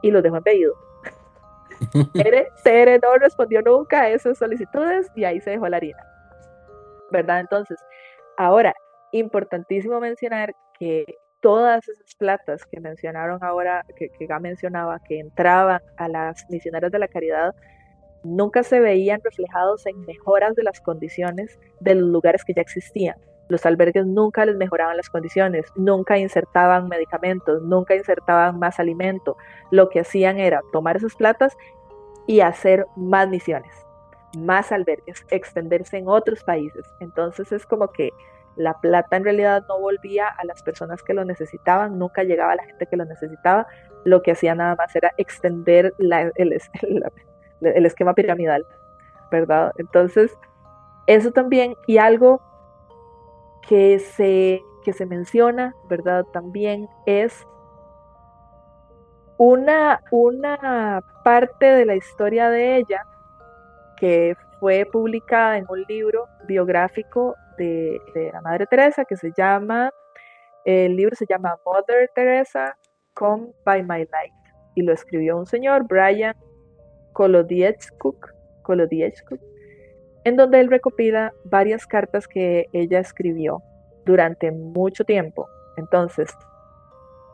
y los dejó en pedido. Tere, no respondió nunca a esas solicitudes y ahí se dejó la harina. ¿Verdad? Entonces, ahora, importantísimo mencionar que todas esas platas que mencionaron ahora, que, que ya mencionaba, que entraban a las misioneras de la caridad, nunca se veían reflejados en mejoras de las condiciones de los lugares que ya existían. Los albergues nunca les mejoraban las condiciones, nunca insertaban medicamentos, nunca insertaban más alimento. Lo que hacían era tomar esas platas y hacer más misiones, más albergues, extenderse en otros países. Entonces es como que la plata en realidad no volvía a las personas que lo necesitaban, nunca llegaba a la gente que lo necesitaba. Lo que hacía nada más era extender la, el esquema piramidal, ¿verdad? Entonces, eso también, y algo que se, que se menciona, ¿verdad? También es una, una parte de la historia de ella que fue publicada en un libro biográfico de, de la Madre Teresa que se llama, el libro se llama Mother Teresa, Come by My Light, y lo escribió un señor, Brian Kolodiechkuk, en donde él recopila varias cartas que ella escribió durante mucho tiempo. Entonces,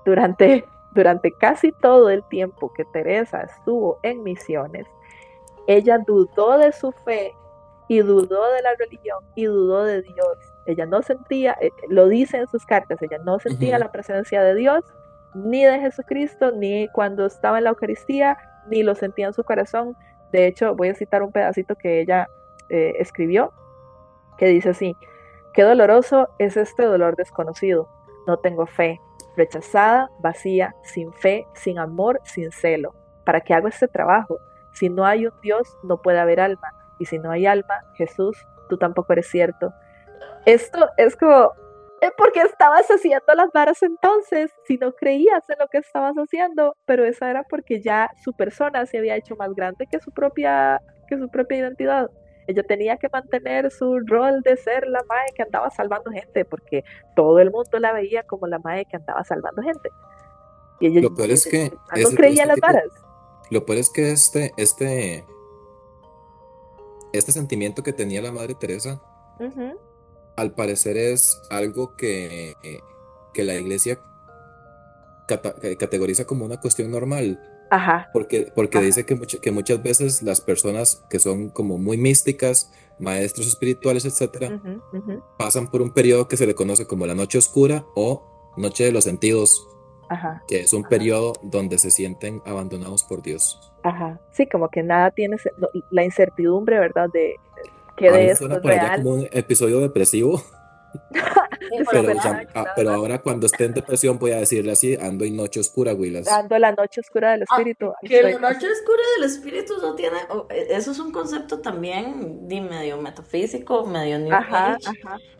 durante, durante casi todo el tiempo que Teresa estuvo en misiones, ella dudó de su fe y dudó de la religión y dudó de Dios. Ella no sentía, eh, lo dice en sus cartas, ella no sentía la presencia de Dios, ni de Jesucristo, ni cuando estaba en la Eucaristía, ni lo sentía en su corazón. De hecho, voy a citar un pedacito que ella eh, escribió, que dice así, qué doloroso es este dolor desconocido. No tengo fe, rechazada, vacía, sin fe, sin amor, sin celo. ¿Para qué hago este trabajo? Si no hay un Dios, no puede haber alma. Y si no hay alma, Jesús, tú tampoco eres cierto. Esto es como ¿Por qué estabas haciendo las varas entonces si no creías en lo que estabas haciendo? Pero eso era porque ya su persona se había hecho más grande que su propia, que su propia identidad. Ella tenía que mantener su rol de ser la mae que andaba salvando gente, porque todo el mundo la veía como la mae que andaba salvando gente. Y ella, lo peor es que no creía en las varas. Lo peor es que este, este, este sentimiento que tenía la madre Teresa, al parecer es algo que, que la iglesia eh, categoriza como una cuestión normal. Ajá. Porque, porque dice que, que muchas veces las personas que son como muy místicas, maestros espirituales, etcétera, pasan por un periodo que se le conoce como la noche oscura o noche de los sentidos, Ajá. que es un periodo donde se sienten abandonados por Dios. Ajá. Sí, como que nada tiene la incertidumbre, ¿verdad? De que de esto es real. como un episodio depresivo. Ah, pero, ahora cuando esté en depresión voy a decirle así, ando en noche oscura, Willas. Ando la noche oscura del ah, espíritu. que la noche oscura del espíritu no tiene, e, eso es un concepto también de medio metafísico, medio new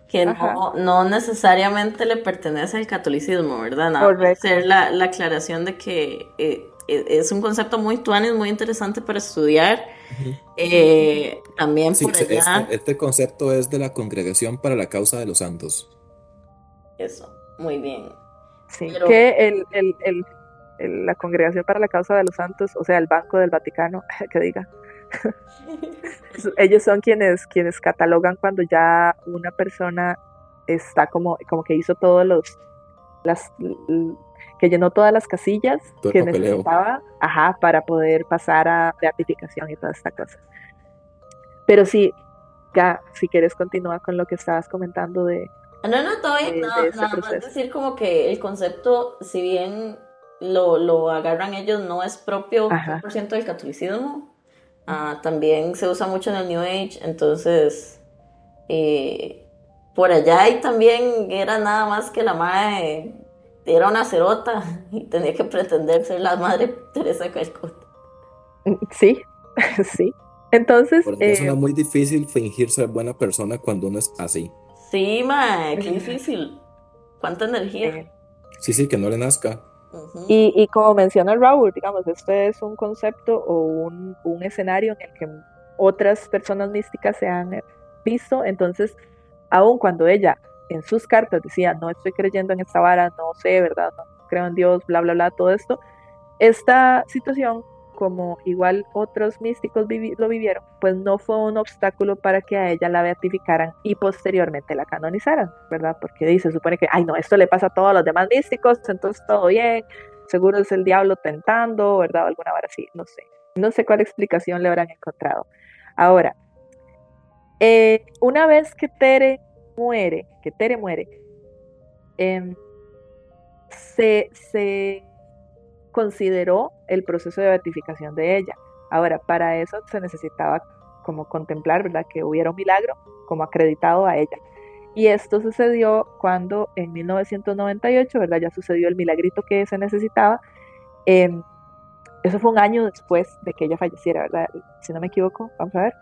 que no, no, necesariamente le pertenece al catolicismo, ¿verdad? Nada, hacer la, la, aclaración de que eh, e, es un concepto muy tuanis, muy interesante para estudiar. Eh, también por allá. Este, este, concepto es de la Congregación para la Causa de los Santos. Eso, muy bien. Sí, que el, el, el, la Congregación para la Causa de los Santos, o sea, el Banco del Vaticano, que diga. Ellos son quienes, quienes catalogan cuando ya una persona está como, como que hizo todos los las que llenó todas las casillas que necesitaba ajá, para poder pasar a beatificación y toda esta cosa. Pero sí, ya, si quieres continuar con lo que estabas comentando de... Ah, no, no, todavía no, nada más decir como que el concepto, si bien lo, lo agarran ellos, no es propio 100% del catolicismo, ah, también se usa mucho en el New Age, entonces... Eh, por allá y también era nada más que la madre era una cerota y tenía que pretender ser la madre Teresa Calcuta. Sí, sí. Entonces. es eh, muy difícil fingir ser buena persona cuando uno es así. Sí, ma, qué difícil. ¿Cuánta energía? Sí, sí, que no le nazca. y, y, como menciona Raúl, digamos, este es un concepto o un, un escenario en el que otras personas místicas se han visto, entonces, aun cuando ella en sus cartas decía, no estoy creyendo en esta vara, no sé, ¿verdad? No creo en Dios, bla, bla, bla, todo esto. Esta situación, como igual otros místicos lo vivieron, pues no fue un obstáculo para que a ella la beatificaran y posteriormente la canonizaran, ¿verdad? Porque dice, supone que, ay, no, esto le pasa a todos los demás místicos, entonces todo bien, seguro es el diablo tentando, ¿verdad? alguna vara así, no sé. No sé cuál explicación le habrán encontrado. Ahora, eh, una vez que Tere muere, que Tere muere, em, se, consideró el proceso de beatificación de ella. Ahora, para eso se necesitaba como contemplar, ¿verdad? Que hubiera un milagro como acreditado a ella. Y esto sucedió cuando en 1998, ¿verdad? Ya sucedió el milagrito que se necesitaba. Em, eso fue un año después de que ella falleciera, ¿verdad? Si no me equivoco, vamos a ver.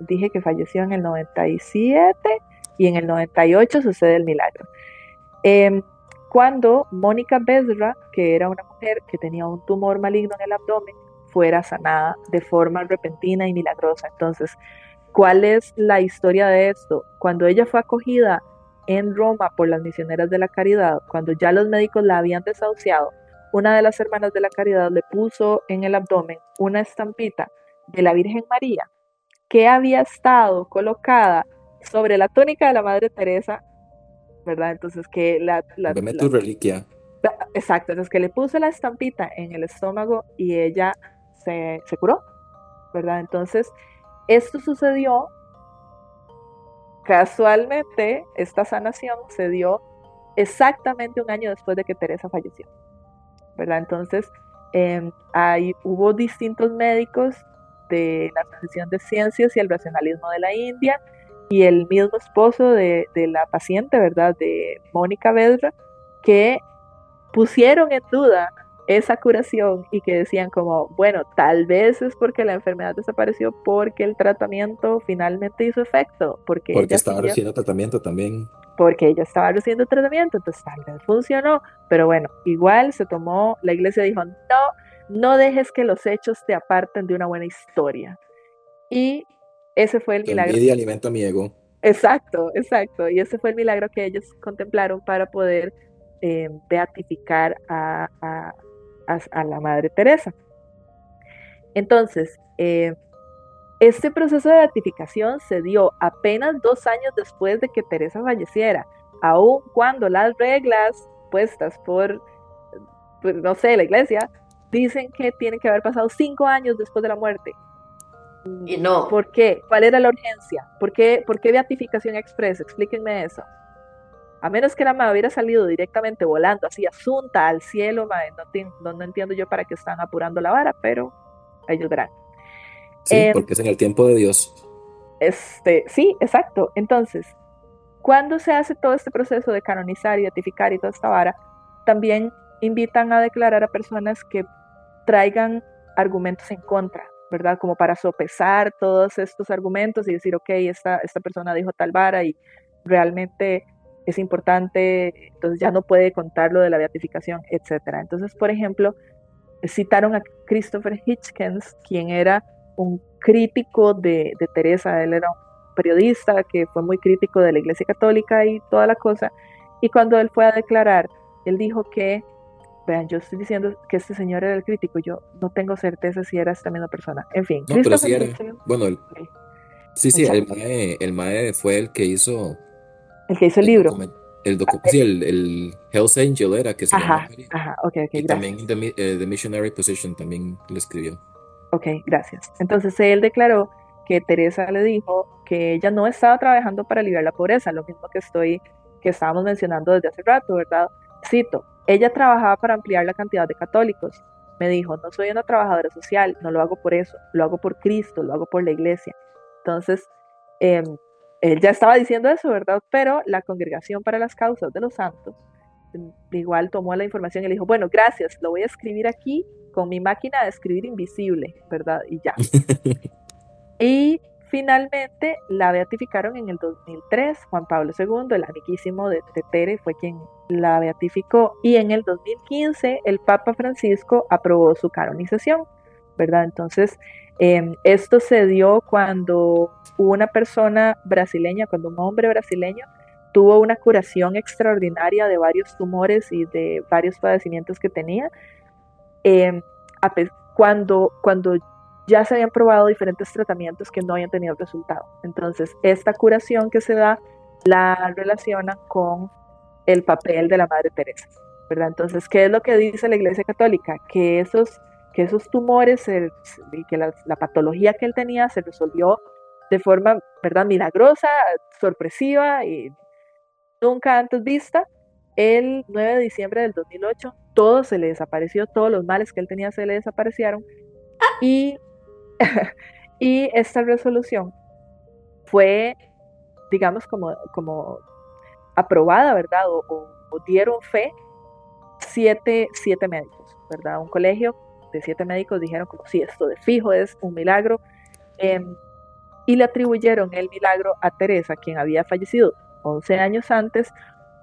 Dije que falleció en el 97 y en el 98 sucede el milagro. Em, cuando Mónica Bezra, que era una mujer que tenía un tumor maligno en el abdomen, fuera sanada de forma repentina y milagrosa. Entonces, ¿cuál es la historia de esto? Cuando ella fue acogida en Roma por las misioneras de la caridad, cuando ya los médicos la habían desahuciado, una de las hermanas de la caridad le puso en el abdomen una estampita de la Virgen María que había estado colocada sobre la túnica de la Madre Teresa, ¿verdad? Entonces que la... la, tu reliquia. Exacto, entonces que le puso la estampita en el estómago y ella se, se curó, ¿verdad? Entonces, esto sucedió casualmente, esta sanación se dio exactamente un año después de que Teresa falleció, ¿verdad? Entonces, eh, hay, hubo distintos médicos de la Asociación de Ciencias y el Racionalismo de la India y el mismo esposo de, la paciente, ¿verdad? De Mónica Vedra, que pusieron en duda esa curación y que decían como, bueno, tal vez es porque la enfermedad desapareció porque el tratamiento finalmente hizo efecto. Porque, porque estaba recibiendo tratamiento también. Porque ella estaba recibiendo tratamiento, entonces tal vez funcionó. Pero bueno, igual se tomó, la iglesia dijo, no, no dejes que los hechos te aparten de una buena historia. Y ese fue el milagro. Y alimenta mi ego. Exacto, exacto. Y ese fue el milagro que ellos contemplaron para poder eh, beatificar a, la Madre Teresa. Entonces, eh, este proceso de beatificación se dio apenas dos años después de que Teresa falleciera, aun cuando las reglas puestas por, pues, no sé, la iglesia, dicen que tiene que haber pasado cinco años después de la muerte. Y no. ¿Por qué? ¿Cuál era la urgencia? ¿Por qué, ¿Por qué beatificación express? Explíquenme eso. A menos que la madre hubiera salido directamente volando, así asunta al cielo, no, no, entiendo yo para qué están apurando la vara, pero ellos verán. Sí, em, porque es en el tiempo de Dios. Este, sí, exacto. Entonces, cuando se hace todo este proceso de canonizar y beatificar y toda esta vara, también invitan a declarar a personas que traigan argumentos en contra, ¿verdad? Como para sopesar todos estos argumentos y decir, ok, esta, esta persona dijo tal vara y realmente es importante, entonces ya no puede contar lo de la beatificación, etc. Entonces, por ejemplo, citaron a Christopher Hitchens, quien era un crítico de, de Teresa, él era un periodista que fue muy crítico de la Iglesia Católica y toda la cosa, y cuando él fue a declarar, él dijo que vean, yo estoy diciendo que este señor era el crítico, yo no tengo certeza si era esta misma persona. En fin. No, pero sí era. Bueno, sí, sí, el mae, el mae, fue el que hizo... El que hizo el, libro. El sí, el, el, Hell's Angel era que se ajá, Ajá, ok, ok, Y también The, eh, The Missionary Position también lo escribió. Ok, gracias. Entonces él declaró que Teresa le dijo que ella no estaba trabajando para aliviar la pobreza, lo mismo que estoy, que estábamos mencionando desde hace rato, ¿verdad? Cito, ella trabajaba para ampliar la cantidad de católicos. Me dijo, no soy una trabajadora social, no lo hago por eso, lo hago por Cristo, lo hago por la iglesia. Entonces, eh, él ya estaba diciendo eso, ¿verdad? Pero la Congregación para las Causas de los Santos em, igual tomó la información y le dijo, bueno, gracias, lo voy a escribir aquí con mi máquina de escribir invisible, ¿verdad? Y ya. y finalmente la beatificaron en el 2003, Juan Pablo II, el amiguísimo de, de fue quien la beatificó y en el 2015 el Papa Francisco aprobó su canonización, ¿verdad? Entonces, em, esto se dio cuando una persona brasileña, cuando un hombre brasileño tuvo una curación extraordinaria de varios tumores y de varios padecimientos que tenía, em, cuando, cuando ya se habían probado diferentes tratamientos que no habían tenido resultado. Entonces, esta curación que se da la relaciona con el papel de la Madre Teresa, ¿verdad? Entonces, ¿qué es lo que dice la Iglesia Católica? Que esos, que esos tumores y que la, patología que él tenía se resolvió de forma, ¿verdad? Milagrosa, sorpresiva y nunca antes vista. El 9 de diciembre del 2008, todo se le desapareció, todos los males que él tenía se le desaparecieron. Y, y esta resolución fue, digamos, como, como aprobada, ¿verdad? O, dieron fe siete, siete médicos, ¿verdad? Un colegio de siete médicos dijeron como si esto de fijo es un milagro. Em, y le atribuyeron el milagro a Teresa, quien había fallecido 11 años antes,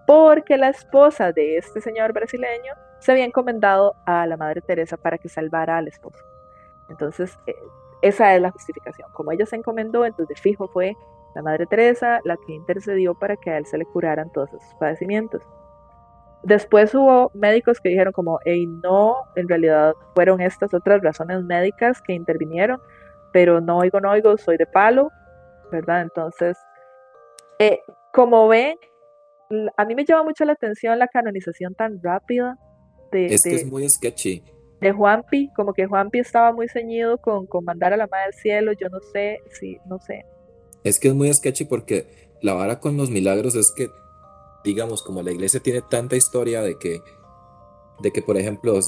porque la esposa de este señor brasileño se había encomendado a la Madre Teresa para que salvara al esposo. Entonces, eh, esa es la justificación. Como ella se encomendó, entonces fijo fue la Madre Teresa, la que intercedió para que a él se le curaran todos esos padecimientos. Después hubo médicos que dijeron como, hey, no, en realidad fueron estas otras razones médicas que intervinieron, pero no oigo, no oigo, soy de palo, ¿verdad? Entonces, eh, como ven, a mí me llama mucho la atención la canonización tan rápida de... Es que es muy sketchy. De Juanpi, como que Juanpi estaba muy ceñido con, con mandar a la Madre del Cielo, yo no sé, sí, no sé. Es que es muy sketchy porque la vara con los milagros es que, digamos, como la iglesia tiene tanta historia de que, de que por ejemplo,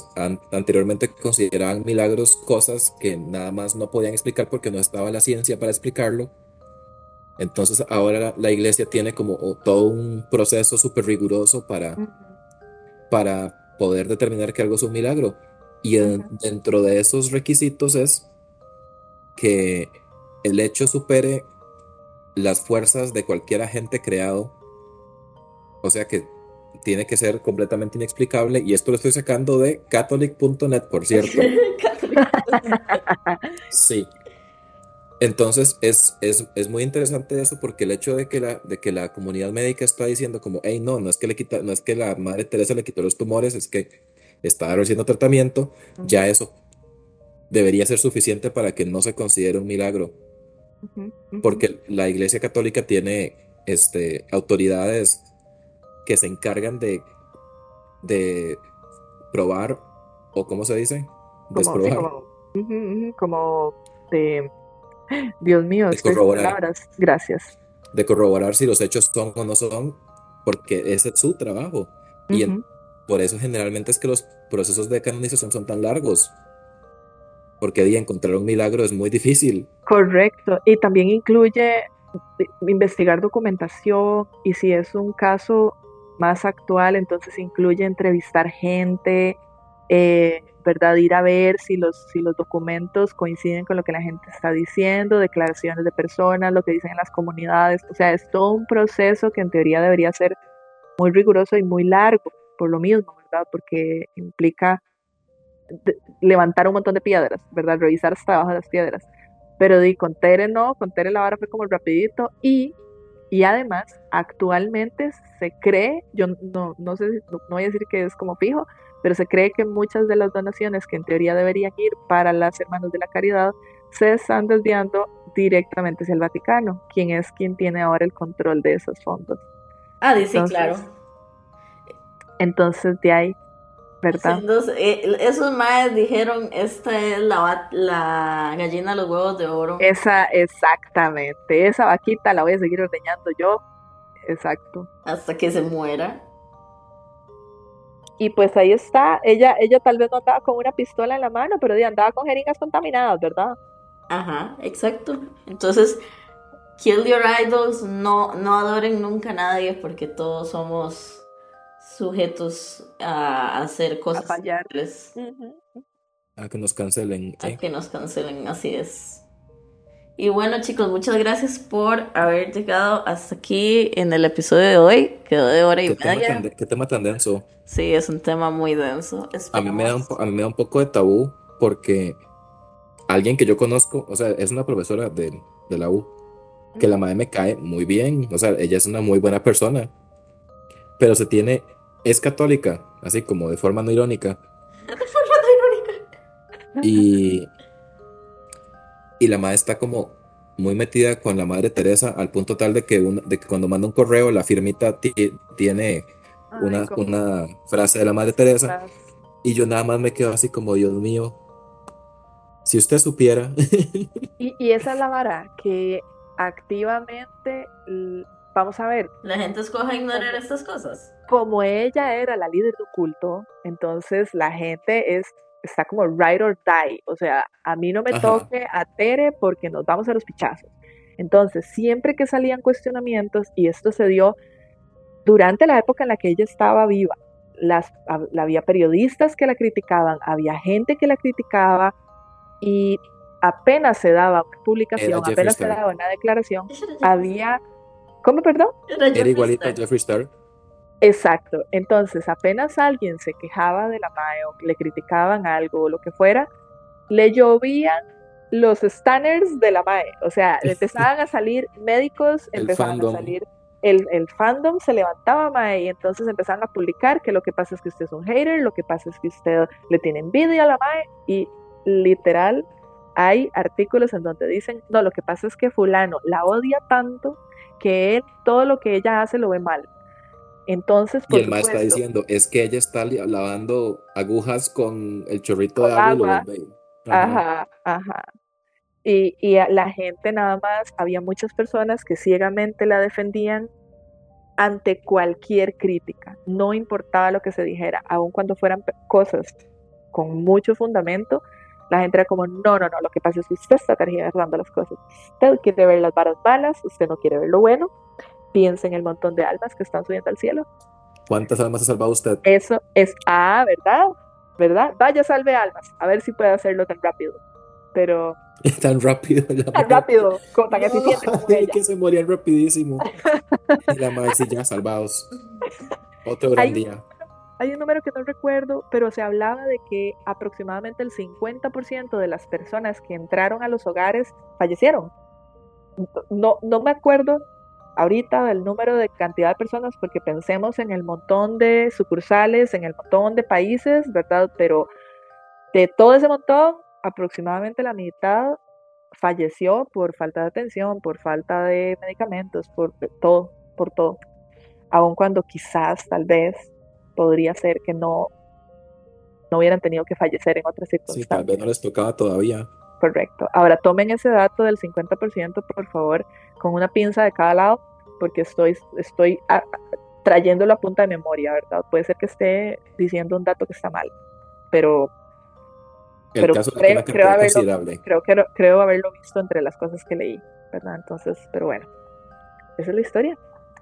anteriormente consideraban milagros cosas que nada más no podían explicar porque no estaba la ciencia para explicarlo. Entonces ahora la, iglesia tiene como todo un proceso súper riguroso para, para poder determinar que algo es un milagro. Y dentro de esos requisitos es que el hecho supere las fuerzas de cualquier agente creado. O sea que tiene que ser completamente inexplicable. Y esto lo estoy sacando de catholic.net, por cierto. sí. Entonces es, es, muy interesante eso porque el hecho de que, la, de que la comunidad médica está diciendo como, hey, no, no es que le quita, no es que la madre Teresa le quitó los tumores, es que está recibiendo tratamiento, ya eso debería ser suficiente para que no se considere un milagro porque la Iglesia Católica tiene este, autoridades que se encargan de, de probar, o cómo se dice, desprobar. Como, de, Dios mío, de corroborar. Gracias. De corroborar si los hechos son o no son, porque ese es su trabajo. Y por eso generalmente es que los procesos de canonización son tan largos. porque de encontrar un milagro es muy difícil. Correcto, y también incluye investigar documentación y si es un caso más actual, entonces incluye entrevistar gente, eh, ¿verdad? Ir a ver si los, si los documentos coinciden con lo que la gente está diciendo, declaraciones de personas, lo que dicen en las comunidades, o sea, es todo un proceso que en teoría debería ser muy riguroso y muy largo, por lo mismo, ¿verdad? Porque implica levantar un montón de piedras, ¿verdad? Revisar hasta abajo de las piedras. Pero di, con Tere no, con Tere la vara fue como rapidito y, y además actualmente se cree, yo no, no sé, no, voy a decir que es como fijo, pero se cree que muchas de las donaciones que en teoría deberían ir para las hermanas de la caridad se están desviando directamente hacia el Vaticano, quien es quien tiene ahora el control de esos fondos. Ah, sí, claro. Entonces de ahí ¿verdad? Eh, esos maes dijeron, esta es la, la gallina de los huevos de oro. Esa, exactamente, esa vaquita la voy a seguir ordeñando yo, exacto. Hasta que se muera. Y pues ahí está, ella, ella tal vez no andaba con una pistola en la mano, pero andaba con jeringas contaminadas, ¿verdad? Ajá, exacto. Entonces, kill your idols, no, no adoren nunca a nadie porque todos somos sujetos a hacer cosas. A fallar. A que nos cancelen. A que nos cancelen, así es. Y bueno chicos, muchas gracias por haber llegado hasta aquí en el episodio de hoy. Quedó de hora y media. qué tema tan denso. Sí, es un tema muy denso. A mí, me da un, a mí me da un poco de tabú porque alguien que yo conozco, o sea, es una profesora de, de la U, que la madre me cae muy bien, o sea, ella es una muy buena persona, pero se tiene es católica, así como de forma no irónica. De forma no irónica. Y, y la madre está como muy metida con la madre Teresa al punto tal de que, de que cuando manda un correo la firmita tiene una, una, frase de la madre Teresa. Y yo nada más me quedo así como Dios mío si usted supiera y, y esa es la vara que activamente vamos a ver. La gente escoge ignorar estas cosas como ella era la líder de culto, entonces la gente es está como ride or die, o sea, a mí no me toque a Tere porque nos vamos a los pichazos. Entonces, siempre que salían cuestionamientos, y esto se dio durante la época en la que ella estaba viva, las, había periodistas que la criticaban, había gente que la criticaba, y apenas se daba una publicación, apenas se daba una declaración, había... ¿Cómo, perdón? Era igualito a Jeffree Star. Exacto. Entonces, apenas alguien se quejaba de la MAE o le criticaban algo o lo que fuera, le llovían los stanners de la MAE. O sea, empezaban a salir médicos, empezaban a salir. El, el, fandom se levantaba MAE y entonces empezaban a publicar que lo que pasa es que usted es un hater, lo que pasa es que usted le tiene envidia a la MAE y literal hay artículos en donde dicen, no, lo que pasa es que fulano la odia tanto que él todo lo que ella hace lo ve mal. Entonces, y el más está diciendo, es que ella está lavando agujas con el chorrito de agua. Ajá, ajá. Y, y la gente nada más, había muchas personas que ciegamente la defendían ante cualquier crítica, no importaba lo que se dijera, aun cuando fueran cosas con mucho fundamento, la gente era como, no, no, no, lo que pasa es que usted está tergiversando las cosas, usted quiere ver las varas malas, usted no quiere ver lo bueno, piensa en el montón de almas que están subiendo al cielo. ¿Cuántas almas ha salvado usted? Eso es, ah, ¿verdad? ¿Verdad? Vaya, salve almas, a ver si puede hacerlo tan rápido. Pero... tan rápido. tan rápido, tan eficiente como que se morían rapidísimo. y la madre ya, salvados. Otro gran día. Hay un número que no recuerdo, pero se hablaba de que aproximadamente el 50% de las personas que entraron a los hogares fallecieron. No, no me acuerdo ahorita del número de cantidad de personas, porque pensemos en el montón de sucursales, en el montón de países, ¿verdad? Pero de todo ese montón, aproximadamente la mitad falleció por falta de atención, por falta de medicamentos, por todo, por todo. Aun cuando quizás, tal vez, podría ser que no, no hubieran tenido que fallecer en otras circunstancias. Sí, tal vez no les tocaba todavía. Correcto. Ahora tomen ese dato del 50%, por favor, con una pinza de cada lado, porque estoy, estoy trayéndolo a punta de memoria, ¿verdad? Puede ser que esté diciendo un dato que está mal, pero El pero caso creo, la creo, haberlo, creo, que, creo haberlo visto entre las cosas que leí, ¿verdad? Entonces, pero bueno, esa es la historia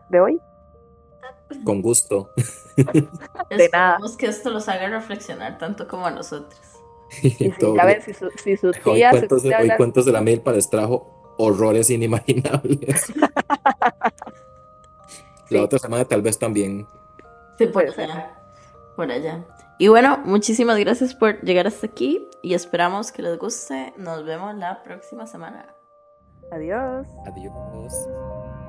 de hoy. Con gusto. De nada. Esperamos que esto los haga reflexionar tanto como a nosotros. Y si, ya ven, si su, si su Hoy tía se cuentos, hoy hablar- cuentos de la milpa les trajo horrores inimaginables. Sí. La otra semana tal vez también. Sí, por Puede ser. allá. Por allá. Y bueno, muchísimas gracias por llegar hasta aquí y esperamos que les guste. Nos vemos la próxima semana. Adiós. Adiós.